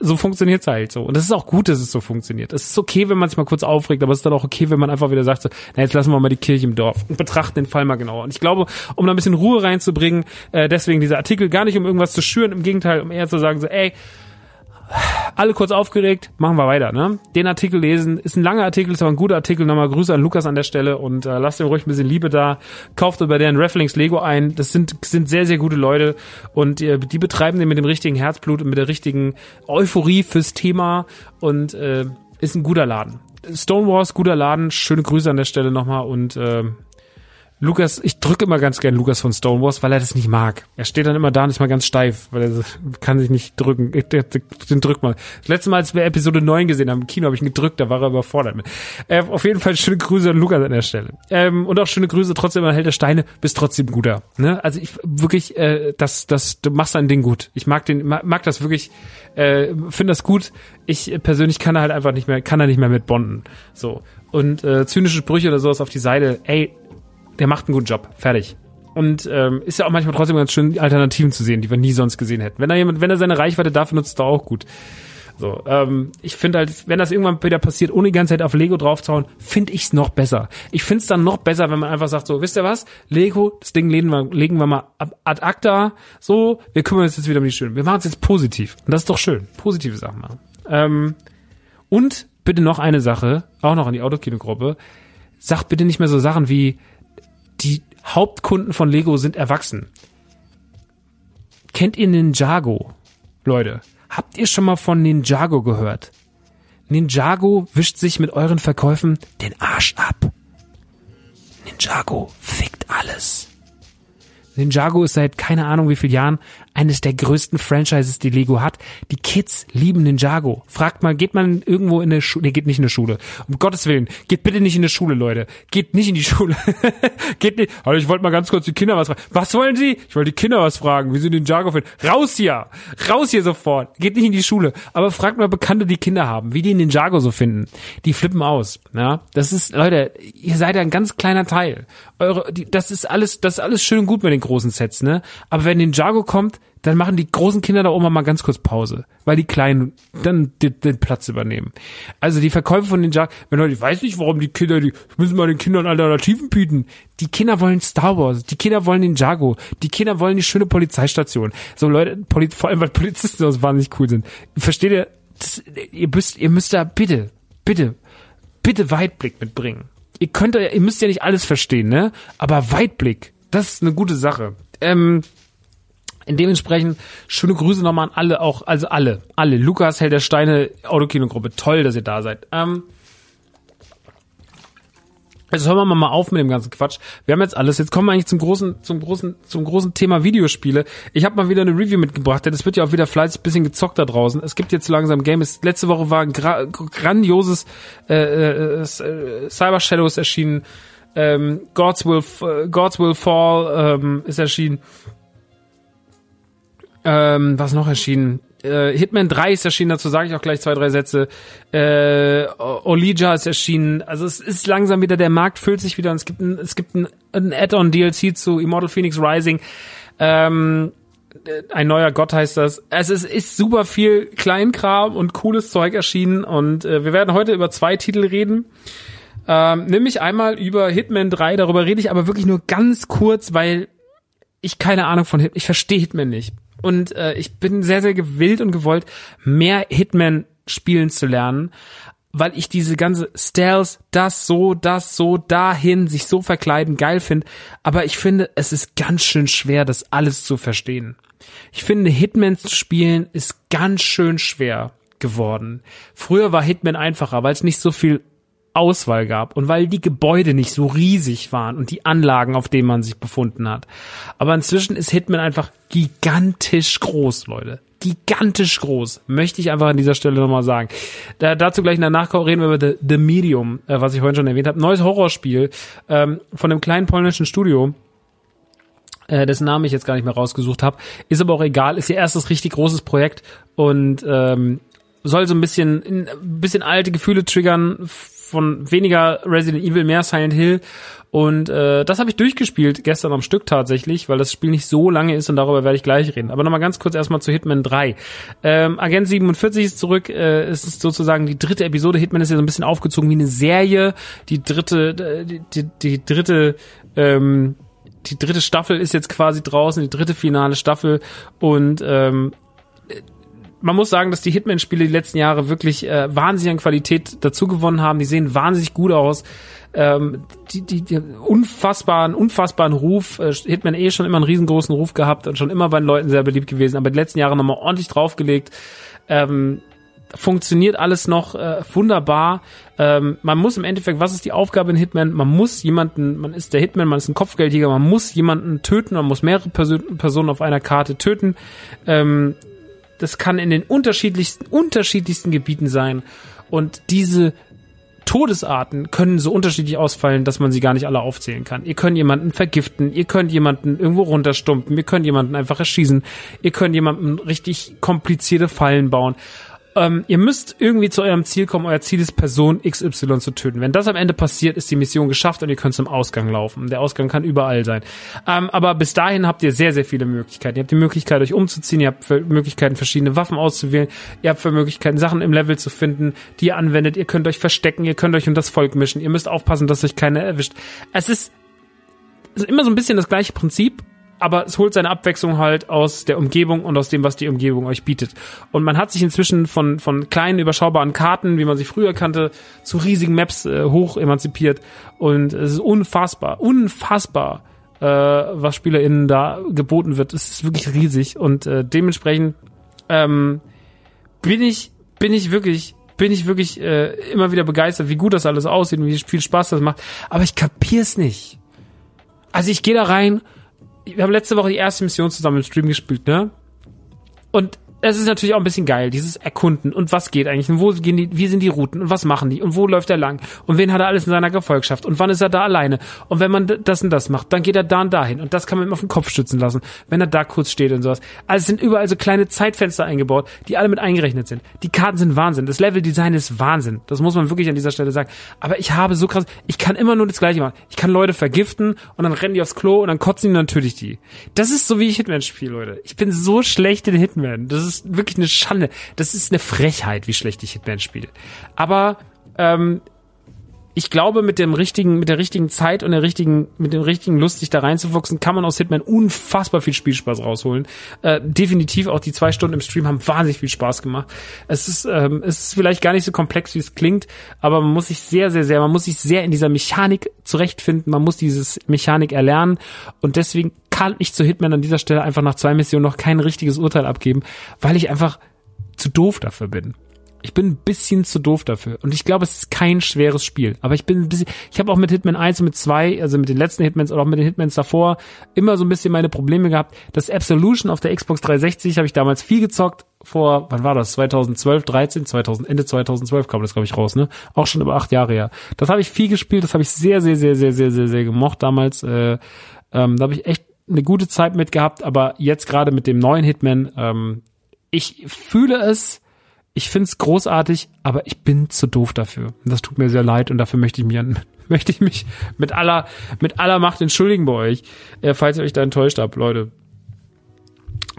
so funktioniert's halt so. Und es ist auch gut, dass es so funktioniert. Es ist okay, wenn man sich mal kurz aufregt, aber es ist dann auch okay, wenn man einfach wieder sagt, so, na, jetzt lassen wir mal die Kirche im Dorf und betrachten den Fall mal genauer. Und ich glaube, um da ein bisschen Ruhe reinzubringen, äh, deswegen dieser Artikel gar nicht, um irgendwas zu schüren, im Gegenteil, um eher zu sagen, so, ey, alle kurz aufgeregt, machen wir weiter. Ne? Den Artikel lesen, ist ein langer Artikel, ist aber ein guter Artikel. Nochmal Grüße an Lukas an der Stelle und äh, lasst ihm ruhig ein bisschen Liebe da. Kauft über deren Rafflings Lego ein. Das sind, sind sehr, sehr gute Leute und äh, die betreiben den mit dem richtigen Herzblut und mit der richtigen Euphorie fürs Thema und äh, ist ein guter Laden. Stonewalls, guter Laden. Schöne Grüße an der Stelle nochmal und äh, Lukas, ich drücke immer ganz gern Lukas von Stonewalls, weil er das nicht mag. Er steht dann immer da und ist mal ganz steif, weil er kann sich nicht drücken. Den drück mal. Das letzte Mal, als wir Episode 9 gesehen haben, im Kino habe ich ihn gedrückt, da war er überfordert mit. Äh, auf jeden Fall schöne Grüße an Lukas an der Stelle. Ähm, und auch schöne Grüße trotzdem an Held der Steine, bist trotzdem guter. Ne? Also ich wirklich, äh, das, das, du machst dein Ding gut. Ich mag den, mag das wirklich, äh, finde das gut. Ich persönlich kann da halt einfach nicht mehr, kann da nicht mehr mit bonden. So. Und äh, zynische Sprüche oder sowas auf die Seite, ey, der macht einen guten Job. Fertig. Und ähm, ist ja auch manchmal trotzdem ganz schön, Alternativen zu sehen, die wir nie sonst gesehen hätten. Wenn er jemand, wenn er seine Reichweite dafür nutzt, ist doch auch gut. So, ähm, ich finde halt, wenn das irgendwann wieder passiert, ohne die ganze Zeit auf Lego draufzuhauen, finde ich's noch besser. Ich find's dann noch besser, wenn man einfach sagt, so, wisst ihr was? Lego, das Ding legen wir, legen wir mal ad acta, so, wir kümmern uns jetzt wieder um die Schönen. Wir machen es jetzt positiv. Und das ist doch schön. Positive Sachen machen. Ähm, und bitte noch eine Sache, auch noch an die Autokino-Gruppe. Sag bitte nicht mehr so Sachen wie, die Hauptkunden von Lego sind erwachsen. Kennt ihr Ninjago? Leute, habt ihr schon mal von Ninjago gehört? Ninjago wischt sich mit euren Verkäufen den Arsch ab. Ninjago fickt alles. Ninjago ist seit keine Ahnung wie vielen Jahren eines der größten Franchises, die Lego hat. Die Kids lieben Ninjago. Fragt mal, geht man irgendwo in eine Schule? Nee, geht nicht in eine Schule. Um Gottes Willen, geht bitte nicht in eine Schule, Leute. Geht nicht in die <laughs> Schule. geht nicht. Also ich wollte mal ganz kurz die Kinder was fragen. Was wollen Sie? Ich wollte die Kinder was fragen, wie sie Ninjago finden. Raus hier! Raus hier sofort! Geht nicht in die Schule. Aber fragt mal Bekannte, die Kinder haben, wie die Ninjago so finden. Die flippen aus. Ja, das ist, Leute, ihr seid ein ganz kleiner Teil. Eure, die, das ist alles, das ist alles schön und gut mit den großen Sets, ne? Aber wenn Ninjago kommt, dann machen die großen Kinder da oben mal ganz kurz Pause, weil die Kleinen dann den, den Platz übernehmen. Also die Verkäufe von Ninja, wenn Leute, ich weiß nicht, warum die Kinder, die müssen mal den Kindern Alternativen bieten. Die Kinder wollen Star Wars, die Kinder wollen Ninjago, die Kinder wollen die schöne Polizeistation. So Leute, Poli vor allem weil Polizisten aus wahnsinnig cool sind. Versteht ihr? Das, ihr müsst, ihr müsst da bitte, bitte, bitte Weitblick mitbringen. Ihr könnt, ihr müsst ja nicht alles verstehen, ne? Aber Weitblick, das ist eine gute Sache. Ähm, Dementsprechend schöne Grüße nochmal an alle, auch, also alle, alle. Lukas, Held der Steine, Autokino-Gruppe. Toll, dass ihr da seid. Ähm, Jetzt hören wir mal auf mit dem ganzen Quatsch. Wir haben jetzt alles. Jetzt kommen wir eigentlich zum großen, zum großen, zum großen Thema Videospiele. Ich habe mal wieder eine Review mitgebracht, denn es wird ja auch wieder fleißig bisschen gezockt da draußen. Es gibt jetzt langsam Games. Letzte Woche war ein gra grandioses äh, äh, äh, Cyber Shadows erschienen. Ähm, Gods Will, Gods Will Fall ähm, ist erschienen. Ähm, was noch erschienen? Äh, Hitman 3 ist erschienen, dazu sage ich auch gleich zwei, drei Sätze. Äh, Olija ist erschienen. Also es ist langsam wieder, der Markt füllt sich wieder und es gibt ein, es gibt ein, ein Add-on-DLC zu Immortal Phoenix Rising. Ähm, ein neuer Gott heißt das. Also es ist super viel Kleinkram und cooles Zeug erschienen und äh, wir werden heute über zwei Titel reden. Ähm, nämlich einmal über Hitman 3, darüber rede ich aber wirklich nur ganz kurz, weil ich keine Ahnung von Hitman, ich verstehe Hitman nicht. Und äh, ich bin sehr, sehr gewillt und gewollt, mehr Hitman spielen zu lernen. weil ich diese ganze Stealth, das so, das so, dahin, sich so verkleiden, geil finde. Aber ich finde, es ist ganz schön schwer, das alles zu verstehen. Ich finde, Hitman zu spielen ist ganz schön schwer geworden. Früher war Hitman einfacher, weil es nicht so viel Auswahl gab und weil die Gebäude nicht so riesig waren und die Anlagen, auf denen man sich befunden hat. Aber inzwischen ist Hitman einfach gigantisch groß, Leute gigantisch groß. Möchte ich einfach an dieser Stelle nochmal sagen. Da, dazu gleich in der Nachkau reden wir über The, The Medium, äh, was ich vorhin schon erwähnt habe. Neues Horrorspiel ähm, von einem kleinen polnischen Studio äh, dessen Namen ich jetzt gar nicht mehr rausgesucht habe. Ist aber auch egal, ist ihr erstes richtig großes Projekt und ähm, soll so ein bisschen, ein bisschen alte Gefühle triggern von weniger Resident Evil, mehr Silent Hill und äh, das habe ich durchgespielt gestern am Stück tatsächlich, weil das Spiel nicht so lange ist und darüber werde ich gleich reden. Aber nochmal ganz kurz erstmal zu Hitman 3. Ähm, Agent 47 ist zurück. Äh, es ist sozusagen die dritte Episode. Hitman ist ja so ein bisschen aufgezogen wie eine Serie. Die dritte, äh, die, die, die dritte ähm, die dritte Staffel ist jetzt quasi draußen, die dritte finale Staffel und ähm, man muss sagen, dass die Hitman-Spiele die letzten Jahre wirklich äh, wahnsinnig an Qualität dazu gewonnen haben. Die sehen wahnsinnig gut aus. Ähm, die, die, die unfassbaren, unfassbaren Ruf. Äh, Hitman eh schon immer einen riesengroßen Ruf gehabt und schon immer bei den Leuten sehr beliebt gewesen, aber die letzten Jahre nochmal ordentlich draufgelegt. Ähm, funktioniert alles noch äh, wunderbar. Ähm, man muss im Endeffekt, was ist die Aufgabe in Hitman? Man muss jemanden, man ist der Hitman, man ist ein Kopfgeldjäger, man muss jemanden töten, man muss mehrere Person, Personen auf einer Karte töten. Ähm, das kann in den unterschiedlichsten, unterschiedlichsten Gebieten sein. Und diese Todesarten können so unterschiedlich ausfallen, dass man sie gar nicht alle aufzählen kann. Ihr könnt jemanden vergiften, ihr könnt jemanden irgendwo runterstumpen, ihr könnt jemanden einfach erschießen, ihr könnt jemanden richtig komplizierte Fallen bauen ähm, ihr müsst irgendwie zu eurem Ziel kommen. Euer Ziel ist, Person XY zu töten. Wenn das am Ende passiert, ist die Mission geschafft und ihr könnt zum Ausgang laufen. Der Ausgang kann überall sein. Ähm, aber bis dahin habt ihr sehr, sehr viele Möglichkeiten. Ihr habt die Möglichkeit, euch umzuziehen. Ihr habt Möglichkeiten, verschiedene Waffen auszuwählen. Ihr habt Möglichkeiten, Sachen im Level zu finden, die ihr anwendet. Ihr könnt euch verstecken. Ihr könnt euch um das Volk mischen. Ihr müsst aufpassen, dass euch keiner erwischt. Es ist, es ist immer so ein bisschen das gleiche Prinzip aber es holt seine Abwechslung halt aus der Umgebung und aus dem, was die Umgebung euch bietet. Und man hat sich inzwischen von, von kleinen, überschaubaren Karten, wie man sie früher kannte, zu riesigen Maps äh, hoch emanzipiert. Und es ist unfassbar, unfassbar, äh, was SpielerInnen da geboten wird. Es ist wirklich riesig und äh, dementsprechend ähm, bin ich, bin ich wirklich bin ich wirklich äh, immer wieder begeistert, wie gut das alles aussieht und wie viel Spaß das macht. Aber ich kapier's nicht. Also ich gehe da rein wir haben letzte Woche die erste Mission zusammen im Stream gespielt, ne? Und es ist natürlich auch ein bisschen geil, dieses Erkunden und was geht eigentlich und wo gehen die, wie sind die Routen und was machen die und wo läuft er lang und wen hat er alles in seiner Gefolgschaft und wann ist er da alleine und wenn man das und das macht, dann geht er da und dahin und das kann man ihm auf den Kopf stützen lassen, wenn er da kurz steht und sowas. Also es sind überall so kleine Zeitfenster eingebaut, die alle mit eingerechnet sind. Die Karten sind Wahnsinn, das Leveldesign ist Wahnsinn, das muss man wirklich an dieser Stelle sagen. Aber ich habe so krass, ich kann immer nur das Gleiche machen. Ich kann Leute vergiften und dann rennen die aufs Klo und dann kotzen die und dann töte ich die. Das ist so wie ich Hitman spiele, Leute. Ich bin so schlecht in Hitman. Das ist ist wirklich eine Schande. Das ist eine Frechheit, wie schlecht ich Hitman spiele. Aber ähm, ich glaube, mit dem richtigen, mit der richtigen Zeit und der richtigen, mit dem richtigen Lust, sich da reinzufuchsen, kann man aus Hitman unfassbar viel Spielspaß rausholen. Äh, definitiv auch die zwei Stunden im Stream haben wahnsinnig viel Spaß gemacht. Es ist, ähm, es ist vielleicht gar nicht so komplex, wie es klingt, aber man muss sich sehr, sehr, sehr, man muss sich sehr in dieser Mechanik zurechtfinden. Man muss dieses Mechanik erlernen und deswegen kann ich zu Hitman an dieser Stelle einfach nach zwei Missionen noch kein richtiges Urteil abgeben, weil ich einfach zu doof dafür bin. Ich bin ein bisschen zu doof dafür. Und ich glaube, es ist kein schweres Spiel. Aber ich bin ein bisschen, ich habe auch mit Hitman 1 und mit 2, also mit den letzten Hitmans oder auch mit den Hitmans davor, immer so ein bisschen meine Probleme gehabt. Das Absolution auf der Xbox 360 habe ich damals viel gezockt. Vor, wann war das? 2012, 13, 2000, Ende 2012 kam das, glaube ich, raus, ne? Auch schon über acht Jahre her. Das habe ich viel gespielt, das habe ich sehr, sehr, sehr, sehr, sehr, sehr, sehr gemocht damals. Äh, ähm, da habe ich echt eine gute Zeit mit gehabt, aber jetzt gerade mit dem neuen Hitman, ähm, ich fühle es, ich find's großartig, aber ich bin zu doof dafür. Das tut mir sehr leid und dafür möchte ich mich <laughs> möchte ich mich mit aller mit aller Macht entschuldigen bei euch, äh, falls ihr euch da enttäuscht habt, Leute.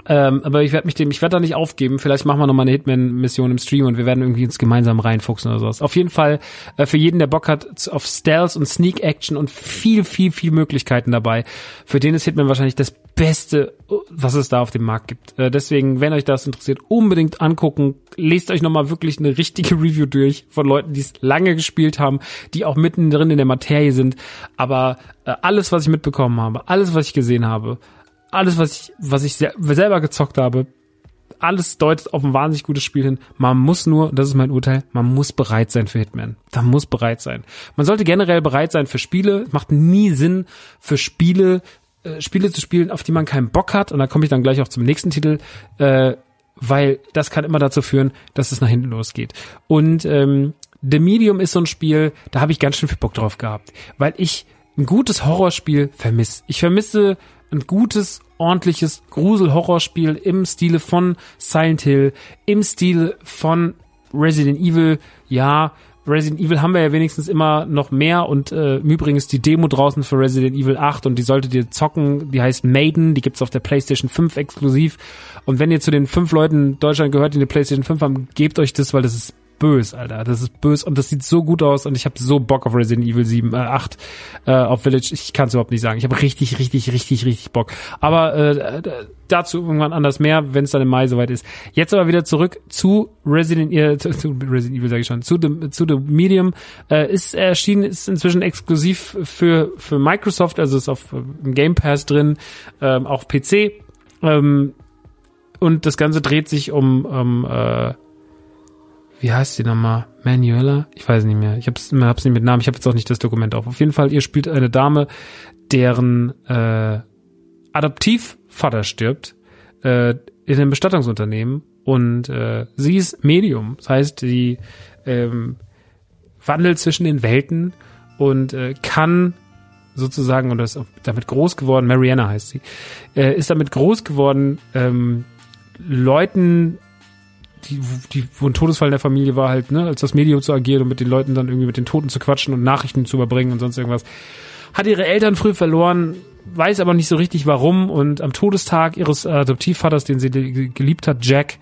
Ähm, aber ich werde mich dem, ich werde da nicht aufgeben. Vielleicht machen wir noch mal eine Hitman-Mission im Stream und wir werden irgendwie uns gemeinsam reinfuchsen oder sowas. Auf jeden Fall äh, für jeden, der Bock hat auf Stealth und Sneak Action und viel, viel, viel Möglichkeiten dabei. Für den ist Hitman wahrscheinlich das Beste, was es da auf dem Markt gibt. Äh, deswegen, wenn euch das interessiert, unbedingt angucken. Lest euch noch mal wirklich eine richtige <laughs> Review durch von Leuten, die es lange gespielt haben, die auch mittendrin in der Materie sind. Aber äh, alles, was ich mitbekommen habe, alles, was ich gesehen habe, alles, was ich, was ich selber gezockt habe, alles deutet auf ein wahnsinnig gutes Spiel hin. Man muss nur, das ist mein Urteil, man muss bereit sein für Hitman. Da muss bereit sein. Man sollte generell bereit sein für Spiele. Macht nie Sinn für Spiele, äh, Spiele zu spielen, auf die man keinen Bock hat. Und da komme ich dann gleich auch zum nächsten Titel, äh, weil das kann immer dazu führen, dass es nach hinten losgeht. Und ähm, The Medium ist so ein Spiel, da habe ich ganz schön viel Bock drauf gehabt, weil ich ein gutes Horrorspiel vermisse. Ich vermisse ein gutes, ordentliches Grusel-Horrorspiel im Stile von Silent Hill, im Stil von Resident Evil. Ja, Resident Evil haben wir ja wenigstens immer noch mehr und äh, im die Demo draußen für Resident Evil 8 und die solltet ihr zocken. Die heißt Maiden, die gibt's auf der PlayStation 5 exklusiv. Und wenn ihr zu den fünf Leuten in Deutschland gehört, die eine PlayStation 5 haben, gebt euch das, weil das ist bös, Alter. Das ist bös und das sieht so gut aus und ich habe so Bock auf Resident Evil 7, äh, 8 äh, auf Village. Ich kann es überhaupt nicht sagen. Ich habe richtig, richtig, richtig, richtig Bock. Aber äh, dazu irgendwann anders mehr, wenn es dann im Mai soweit ist. Jetzt aber wieder zurück zu Resident Evil, zu, zu Resident Evil sage ich schon, zu The, zu The Medium. Äh, ist erschienen, ist inzwischen exklusiv für für Microsoft, also ist auf im Game Pass drin, ähm, auch PC. Ähm, und das Ganze dreht sich um, um äh, wie heißt die nochmal? Manuela? Ich weiß nicht mehr. Ich hab's, hab's nicht mit Namen. Ich habe jetzt auch nicht das Dokument auf. Auf jeden Fall, ihr spielt eine Dame, deren äh, Adoptivvater stirbt äh, in einem Bestattungsunternehmen und äh, sie ist Medium. Das heißt, sie ähm, wandelt zwischen den Welten und äh, kann sozusagen, und ist damit groß geworden, Mariana heißt sie, äh, ist damit groß geworden, ähm, Leuten die, die, wo ein Todesfall in der Familie war, halt, ne, als das Medium zu agieren und mit den Leuten dann irgendwie mit den Toten zu quatschen und Nachrichten zu überbringen und sonst irgendwas. Hat ihre Eltern früh verloren, weiß aber nicht so richtig warum und am Todestag ihres Adoptivvaters, den sie geliebt hat, Jack,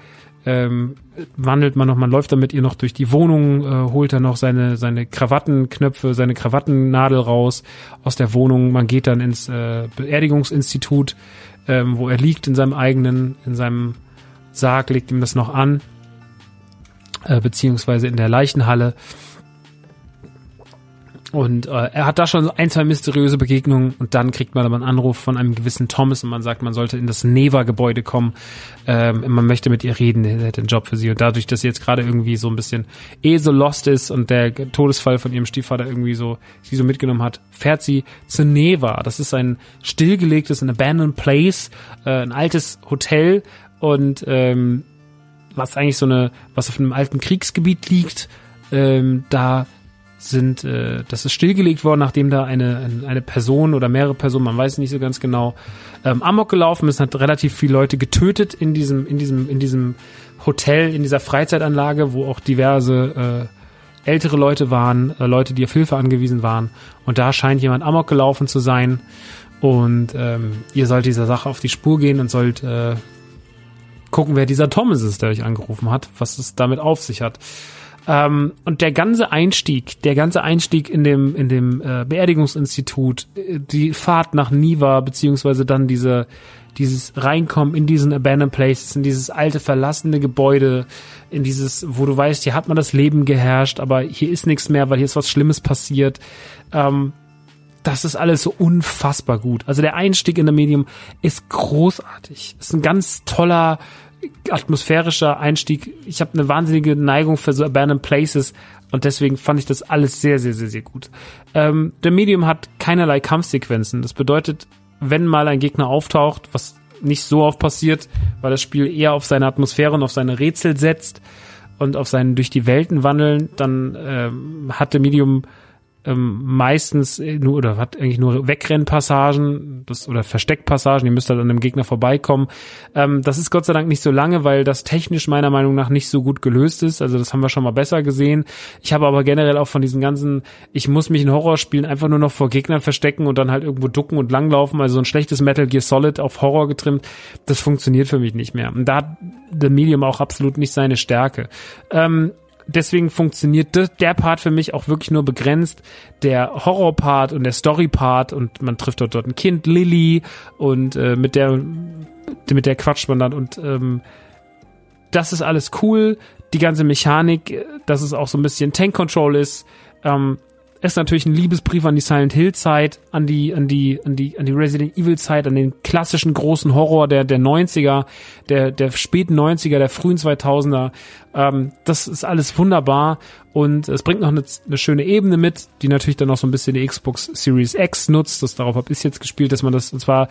ähm, wandelt man noch, man läuft dann mit ihr noch durch die Wohnung, äh, holt dann noch seine, seine Krawattenknöpfe, seine Krawattennadel raus aus der Wohnung. Man geht dann ins äh, Beerdigungsinstitut, ähm, wo er liegt in seinem eigenen, in seinem Sarg, legt ihm das noch an äh, beziehungsweise in der Leichenhalle. Und äh, er hat da schon ein, zwei mysteriöse Begegnungen und dann kriegt man aber einen Anruf von einem gewissen Thomas und man sagt, man sollte in das Neva-Gebäude kommen. Ähm, man möchte mit ihr reden, er hätte einen Job für sie. Und dadurch, dass sie jetzt gerade irgendwie so ein bisschen eh so lost ist und der Todesfall von ihrem Stiefvater irgendwie so sie so mitgenommen hat, fährt sie zu Neva. Das ist ein stillgelegtes, ein abandoned place, äh, ein altes Hotel und ähm, was eigentlich so eine, was auf einem alten Kriegsgebiet liegt, ähm, da sind, äh, das ist stillgelegt worden, nachdem da eine, eine Person oder mehrere Personen, man weiß nicht so ganz genau, ähm, Amok gelaufen ist, hat relativ viele Leute getötet in diesem, in diesem, in diesem Hotel, in dieser Freizeitanlage, wo auch diverse äh, ältere Leute waren, äh, Leute, die auf Hilfe angewiesen waren. Und da scheint jemand Amok gelaufen zu sein. Und ähm, ihr sollt dieser Sache auf die Spur gehen und sollt äh, gucken, wer dieser Thomas ist, der euch angerufen hat, was es damit auf sich hat. Ähm, und der ganze Einstieg, der ganze Einstieg in dem, in dem äh, Beerdigungsinstitut, äh, die Fahrt nach Niva, beziehungsweise dann diese, dieses Reinkommen in diesen Abandoned Places, in dieses alte verlassene Gebäude, in dieses, wo du weißt, hier hat man das Leben geherrscht, aber hier ist nichts mehr, weil hier ist was Schlimmes passiert. Ähm, das ist alles so unfassbar gut. Also der Einstieg in der Medium ist großartig. Ist ein ganz toller, atmosphärischer Einstieg. Ich habe eine wahnsinnige Neigung für so Abandoned Places und deswegen fand ich das alles sehr, sehr, sehr, sehr gut. Ähm, der Medium hat keinerlei Kampfsequenzen. Das bedeutet, wenn mal ein Gegner auftaucht, was nicht so oft passiert, weil das Spiel eher auf seine Atmosphäre und auf seine Rätsel setzt und auf seinen durch die Welten wandeln, dann ähm, hat der Medium ähm, meistens nur oder hat eigentlich nur Wegrennpassagen das, oder Versteckpassagen, ihr müsst halt an dem Gegner vorbeikommen. Ähm, das ist Gott sei Dank nicht so lange, weil das technisch meiner Meinung nach nicht so gut gelöst ist. Also das haben wir schon mal besser gesehen. Ich habe aber generell auch von diesen ganzen, ich muss mich in Horrorspielen einfach nur noch vor Gegnern verstecken und dann halt irgendwo ducken und langlaufen. Also so ein schlechtes Metal Gear Solid auf Horror getrimmt, das funktioniert für mich nicht mehr. Und da hat The Medium auch absolut nicht seine Stärke. Ähm, deswegen funktioniert der Part für mich auch wirklich nur begrenzt. Der Horror-Part und der Story-Part und man trifft dort, dort ein Kind, Lilly, und äh, mit der mit der quatscht man dann und ähm, das ist alles cool. Die ganze Mechanik, dass es auch so ein bisschen Tank-Control ist, ähm, ist natürlich ein Liebesbrief an die Silent Hill Zeit, an die, an die, an die, an die Resident Evil Zeit, an den klassischen großen Horror der, der 90er, der, der späten 90er, der frühen 2000er. Ähm, das ist alles wunderbar und es bringt noch eine, eine schöne Ebene mit, die natürlich dann noch so ein bisschen die Xbox Series X nutzt. Das darauf habe ich jetzt gespielt, dass man das, und zwar,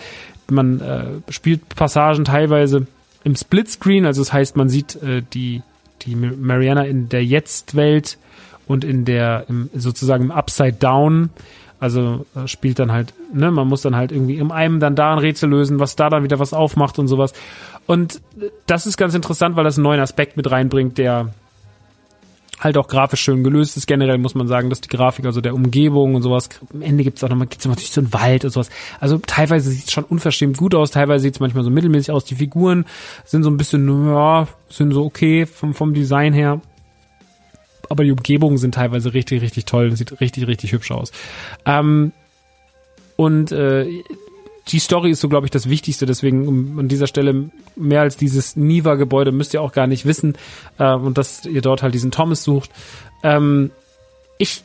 man äh, spielt Passagen teilweise im Splitscreen, also das heißt, man sieht äh, die, die Mariana in der Jetzt-Welt und in der im, sozusagen im Upside Down. Also äh, spielt dann halt, ne, man muss dann halt irgendwie im einem dann da ein Rätsel lösen, was da dann wieder was aufmacht und sowas. Und das ist ganz interessant, weil das einen neuen Aspekt mit reinbringt, der halt auch grafisch schön gelöst ist. Generell muss man sagen, dass die Grafik, also der Umgebung und sowas, am Ende gibt es auch nochmal, gibt's natürlich so einen Wald und sowas. Also teilweise sieht es schon unverschämt gut aus, teilweise sieht es manchmal so mittelmäßig aus. Die Figuren sind so ein bisschen, ja, sind so okay vom, vom Design her aber die Umgebungen sind teilweise richtig, richtig toll. Das sieht richtig, richtig hübsch aus. Ähm, und äh, die Story ist so, glaube ich, das Wichtigste. Deswegen um, an dieser Stelle mehr als dieses Niva-Gebäude müsst ihr auch gar nicht wissen. Äh, und dass ihr dort halt diesen Thomas sucht. Ähm, ich,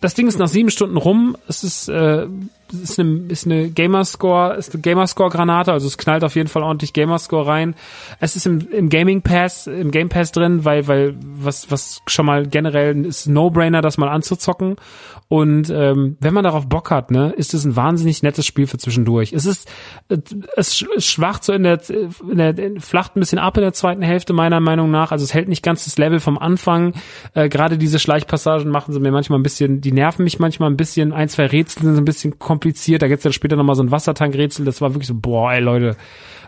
das Ding ist nach sieben Stunden rum. Es ist äh, ist eine, ist eine Gamerscore, ist eine Gamerscore-Granate, also es knallt auf jeden Fall ordentlich Gamerscore rein. Es ist im, im Gaming Pass, im Game Pass drin, weil, weil was, was schon mal generell ist No-Brainer, das mal anzuzocken. Und ähm, wenn man darauf Bock hat, ne, ist es ein wahnsinnig nettes Spiel für zwischendurch. Es ist, es schwacht so in der, in der in, flacht ein bisschen ab in der zweiten Hälfte meiner Meinung nach. Also es hält nicht ganz das Level vom Anfang. Äh, Gerade diese Schleichpassagen machen sie mir manchmal ein bisschen, die nerven mich manchmal ein bisschen. Ein, zwei Rätsel sind so ein bisschen kompliziert. Da gibt's dann später nochmal so ein Wassertankrätsel. Das war wirklich so, boah, ey Leute,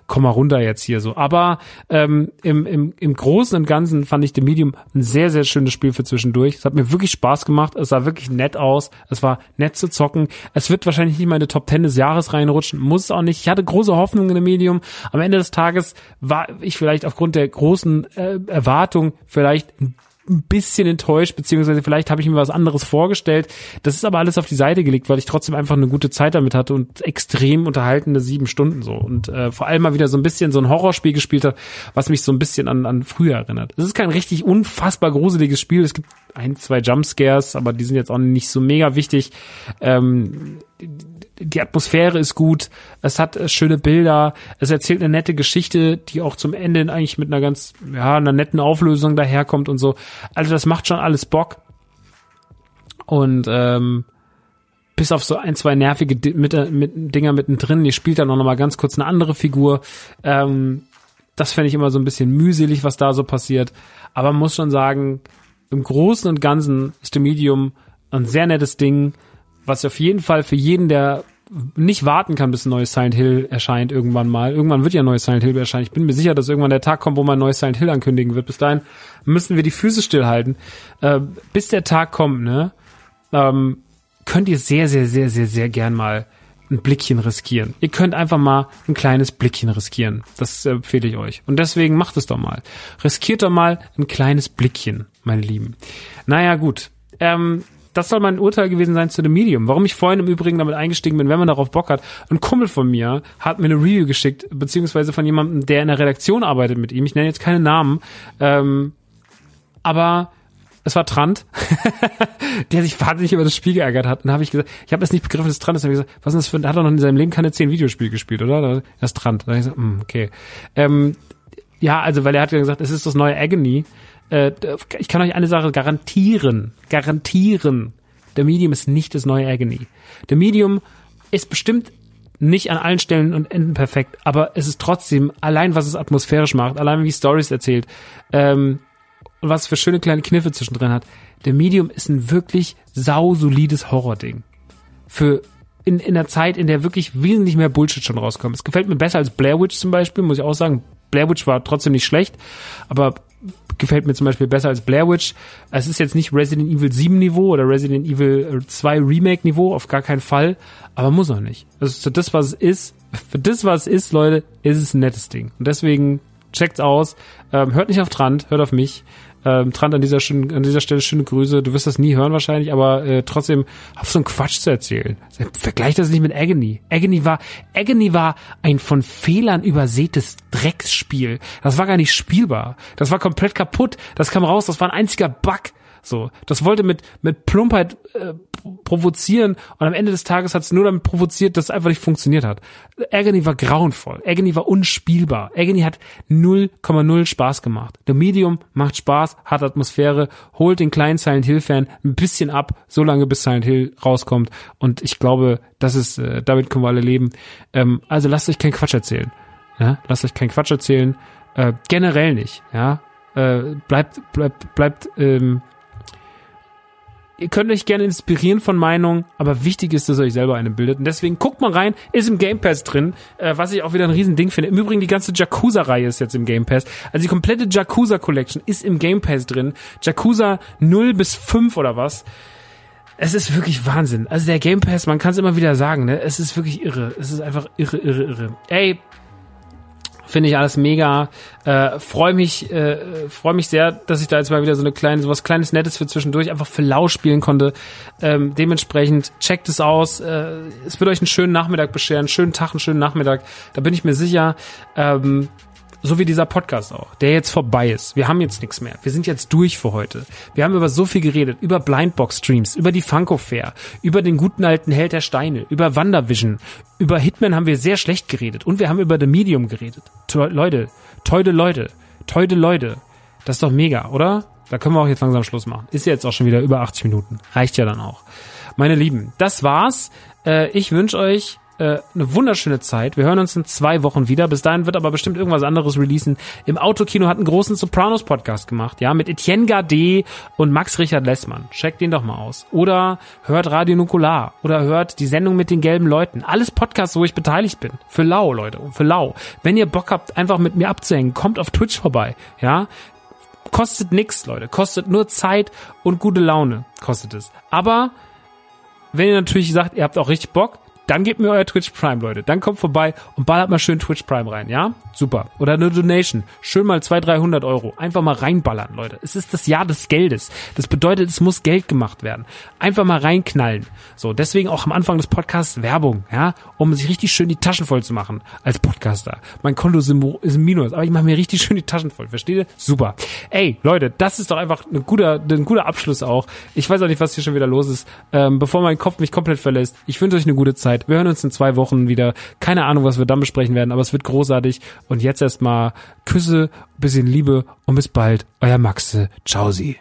komm mal runter jetzt hier so. Aber ähm, im, im, im Großen und Ganzen fand ich The Medium ein sehr, sehr schönes Spiel für zwischendurch. Es hat mir wirklich Spaß gemacht. Es sah wirklich nett aus. Es war nett zu zocken. Es wird wahrscheinlich nicht mal in die Top Ten des Jahres reinrutschen. Muss es auch nicht. Ich hatte große Hoffnungen in The Medium. Am Ende des Tages war ich vielleicht aufgrund der großen äh, Erwartung vielleicht ein ein bisschen enttäuscht, beziehungsweise vielleicht habe ich mir was anderes vorgestellt. Das ist aber alles auf die Seite gelegt, weil ich trotzdem einfach eine gute Zeit damit hatte und extrem unterhaltende sieben Stunden so. Und äh, vor allem mal wieder so ein bisschen so ein Horrorspiel gespielt hat, was mich so ein bisschen an, an früher erinnert. Es ist kein richtig unfassbar gruseliges Spiel. Es gibt ein, zwei Jumpscares, aber die sind jetzt auch nicht so mega wichtig. Ähm, die Atmosphäre ist gut, es hat äh, schöne Bilder, es erzählt eine nette Geschichte, die auch zum Ende eigentlich mit einer ganz, ja, einer netten Auflösung daherkommt und so. Also das macht schon alles Bock. Und ähm, bis auf so ein, zwei nervige mit, mit Dinger mittendrin, ihr spielt dann auch noch mal ganz kurz eine andere Figur. Ähm, das fände ich immer so ein bisschen mühselig, was da so passiert. Aber man muss schon sagen, im Großen und Ganzen ist The Medium ein sehr nettes Ding was auf jeden Fall für jeden, der nicht warten kann, bis ein neues Silent Hill erscheint irgendwann mal. Irgendwann wird ja ein neues Silent Hill erscheinen. Ich bin mir sicher, dass irgendwann der Tag kommt, wo man ein neues Silent Hill ankündigen wird. Bis dahin müssen wir die Füße stillhalten. Äh, bis der Tag kommt, ne, ähm, könnt ihr sehr, sehr, sehr, sehr, sehr gern mal ein Blickchen riskieren. Ihr könnt einfach mal ein kleines Blickchen riskieren. Das empfehle ich euch. Und deswegen macht es doch mal. Riskiert doch mal ein kleines Blickchen, meine Lieben. Naja, gut. Ähm, das soll mein Urteil gewesen sein zu dem Medium. Warum ich vorhin im Übrigen damit eingestiegen bin, wenn man darauf Bock hat. Ein Kumpel von mir hat mir eine Review geschickt, beziehungsweise von jemandem, der in der Redaktion arbeitet mit ihm. Ich nenne jetzt keine Namen. Ähm, aber es war Trant, <laughs> der sich wahnsinnig über das Spiel geärgert hat. Und habe ich gesagt, ich habe es nicht begriffen, dass Trant ist. Da habe ich gesagt, was ist das für ein, hat er noch in seinem Leben keine zehn Videospiele gespielt, oder? Das ist Trant. Da habe ich gesagt, mm, okay. Ähm, ja, also weil er hat ja gesagt, es ist das neue Agony äh, ich kann euch eine Sache garantieren, garantieren. Der Medium ist nicht das neue Agony. Der Medium ist bestimmt nicht an allen Stellen und Enden perfekt, aber es ist trotzdem, allein was es atmosphärisch macht, allein wie Stories erzählt, ähm, und was für schöne kleine Kniffe zwischendrin hat. Der Medium ist ein wirklich sausolides Horror-Ding. Für in, in der Zeit, in der wirklich wesentlich mehr Bullshit schon rauskommt. Es gefällt mir besser als Blair Witch zum Beispiel, muss ich auch sagen. Blair Witch war trotzdem nicht schlecht, aber gefällt mir zum Beispiel besser als Blair Witch. Es ist jetzt nicht Resident Evil 7 Niveau oder Resident Evil 2 Remake Niveau, auf gar keinen Fall, aber muss auch nicht. Also für das, was es ist, <laughs> für das, was es ist, Leute, ist es ein nettes Ding. Und deswegen checkt's aus, ähm, hört nicht auf Trant, hört auf mich. Ähm, Trant an dieser, schönen, an dieser Stelle schöne Grüße. Du wirst das nie hören wahrscheinlich, aber äh, trotzdem auf so einen Quatsch zu erzählen. Vergleich das nicht mit Agony. Agony war, Agony war ein von Fehlern übersätes Drecksspiel. Das war gar nicht spielbar. Das war komplett kaputt. Das kam raus. Das war ein einziger Bug. So, das wollte mit mit Plumpheit äh, provozieren und am Ende des Tages hat es nur damit provoziert, dass es einfach nicht funktioniert hat. Agony war grauenvoll. Agony war unspielbar. Agony hat 0,0 Spaß gemacht. Der Medium macht Spaß, hat Atmosphäre, holt den kleinen Silent Hill Fan ein bisschen ab, so lange bis Silent Hill rauskommt und ich glaube, das ist äh, damit können wir alle leben. Ähm, also lasst euch keinen Quatsch erzählen. Ja, lasst euch keinen Quatsch erzählen. Äh, generell nicht, ja. Äh, bleibt, bleibt, bleibt ähm, ihr könnt euch gerne inspirieren von Meinungen, aber wichtig ist, dass ihr euch selber eine bildet. Und deswegen guckt mal rein, ist im Game Pass drin, äh, was ich auch wieder ein Riesending finde. Im Übrigen, die ganze Jakuza-Reihe ist jetzt im Game Pass. Also die komplette Jakuza-Collection ist im Game Pass drin. Jakuza 0 bis 5 oder was. Es ist wirklich Wahnsinn. Also der Game Pass, man kann es immer wieder sagen, ne? Es ist wirklich irre. Es ist einfach irre, irre, irre. Ey, Finde ich alles mega. Äh, freue mich, äh, freue mich sehr, dass ich da jetzt mal wieder so eine kleine, so was kleines Nettes für zwischendurch einfach für lau spielen konnte. Ähm, dementsprechend checkt es aus. Äh, es wird euch einen schönen Nachmittag bescheren, schönen Tag, einen schönen Nachmittag. Da bin ich mir sicher. Ähm, so wie dieser Podcast auch, der jetzt vorbei ist. Wir haben jetzt nichts mehr. Wir sind jetzt durch für heute. Wir haben über so viel geredet, über Blindbox-Streams, über die Funko Fair, über den guten alten Held der Steine, über WandaVision, über Hitman haben wir sehr schlecht geredet und wir haben über The Medium geredet. To Leute, teude Leute, teude Leute. Das ist doch mega, oder? Da können wir auch jetzt langsam Schluss machen. Ist jetzt auch schon wieder über 80 Minuten. Reicht ja dann auch. Meine Lieben, das war's. Äh, ich wünsche euch äh, eine wunderschöne Zeit. Wir hören uns in zwei Wochen wieder. Bis dahin wird aber bestimmt irgendwas anderes releasen. Im Autokino hat einen großen Sopranos-Podcast gemacht, ja, mit Etienne Gardet und Max Richard Lessmann. Checkt den doch mal aus. Oder hört Radio Nukular. Oder hört die Sendung mit den gelben Leuten. Alles Podcasts, wo ich beteiligt bin. Für lau, Leute. Für lau. Wenn ihr Bock habt, einfach mit mir abzuhängen, kommt auf Twitch vorbei, ja. Kostet nix, Leute. Kostet nur Zeit und gute Laune. Kostet es. Aber wenn ihr natürlich sagt, ihr habt auch richtig Bock, dann gebt mir euer Twitch Prime, Leute. Dann kommt vorbei und ballert mal schön Twitch Prime rein, ja? Super. Oder eine Donation. Schön mal 200, 300 Euro. Einfach mal reinballern, Leute. Es ist das Jahr des Geldes. Das bedeutet, es muss Geld gemacht werden. Einfach mal reinknallen. So, deswegen auch am Anfang des Podcasts Werbung, ja? Um sich richtig schön die Taschen voll zu machen als Podcaster. Mein Konto ist im, Minus, aber ich mache mir richtig schön die Taschen voll. Versteht ihr? Super. Ey, Leute, das ist doch einfach ein guter, ein guter Abschluss auch. Ich weiß auch nicht, was hier schon wieder los ist. Ähm, bevor mein Kopf mich komplett verlässt. Ich wünsche euch eine gute Zeit. Wir hören uns in zwei Wochen wieder. Keine Ahnung, was wir dann besprechen werden, aber es wird großartig. Und jetzt erstmal Küsse, bisschen Liebe und bis bald. Euer Maxe. Ciao Sie.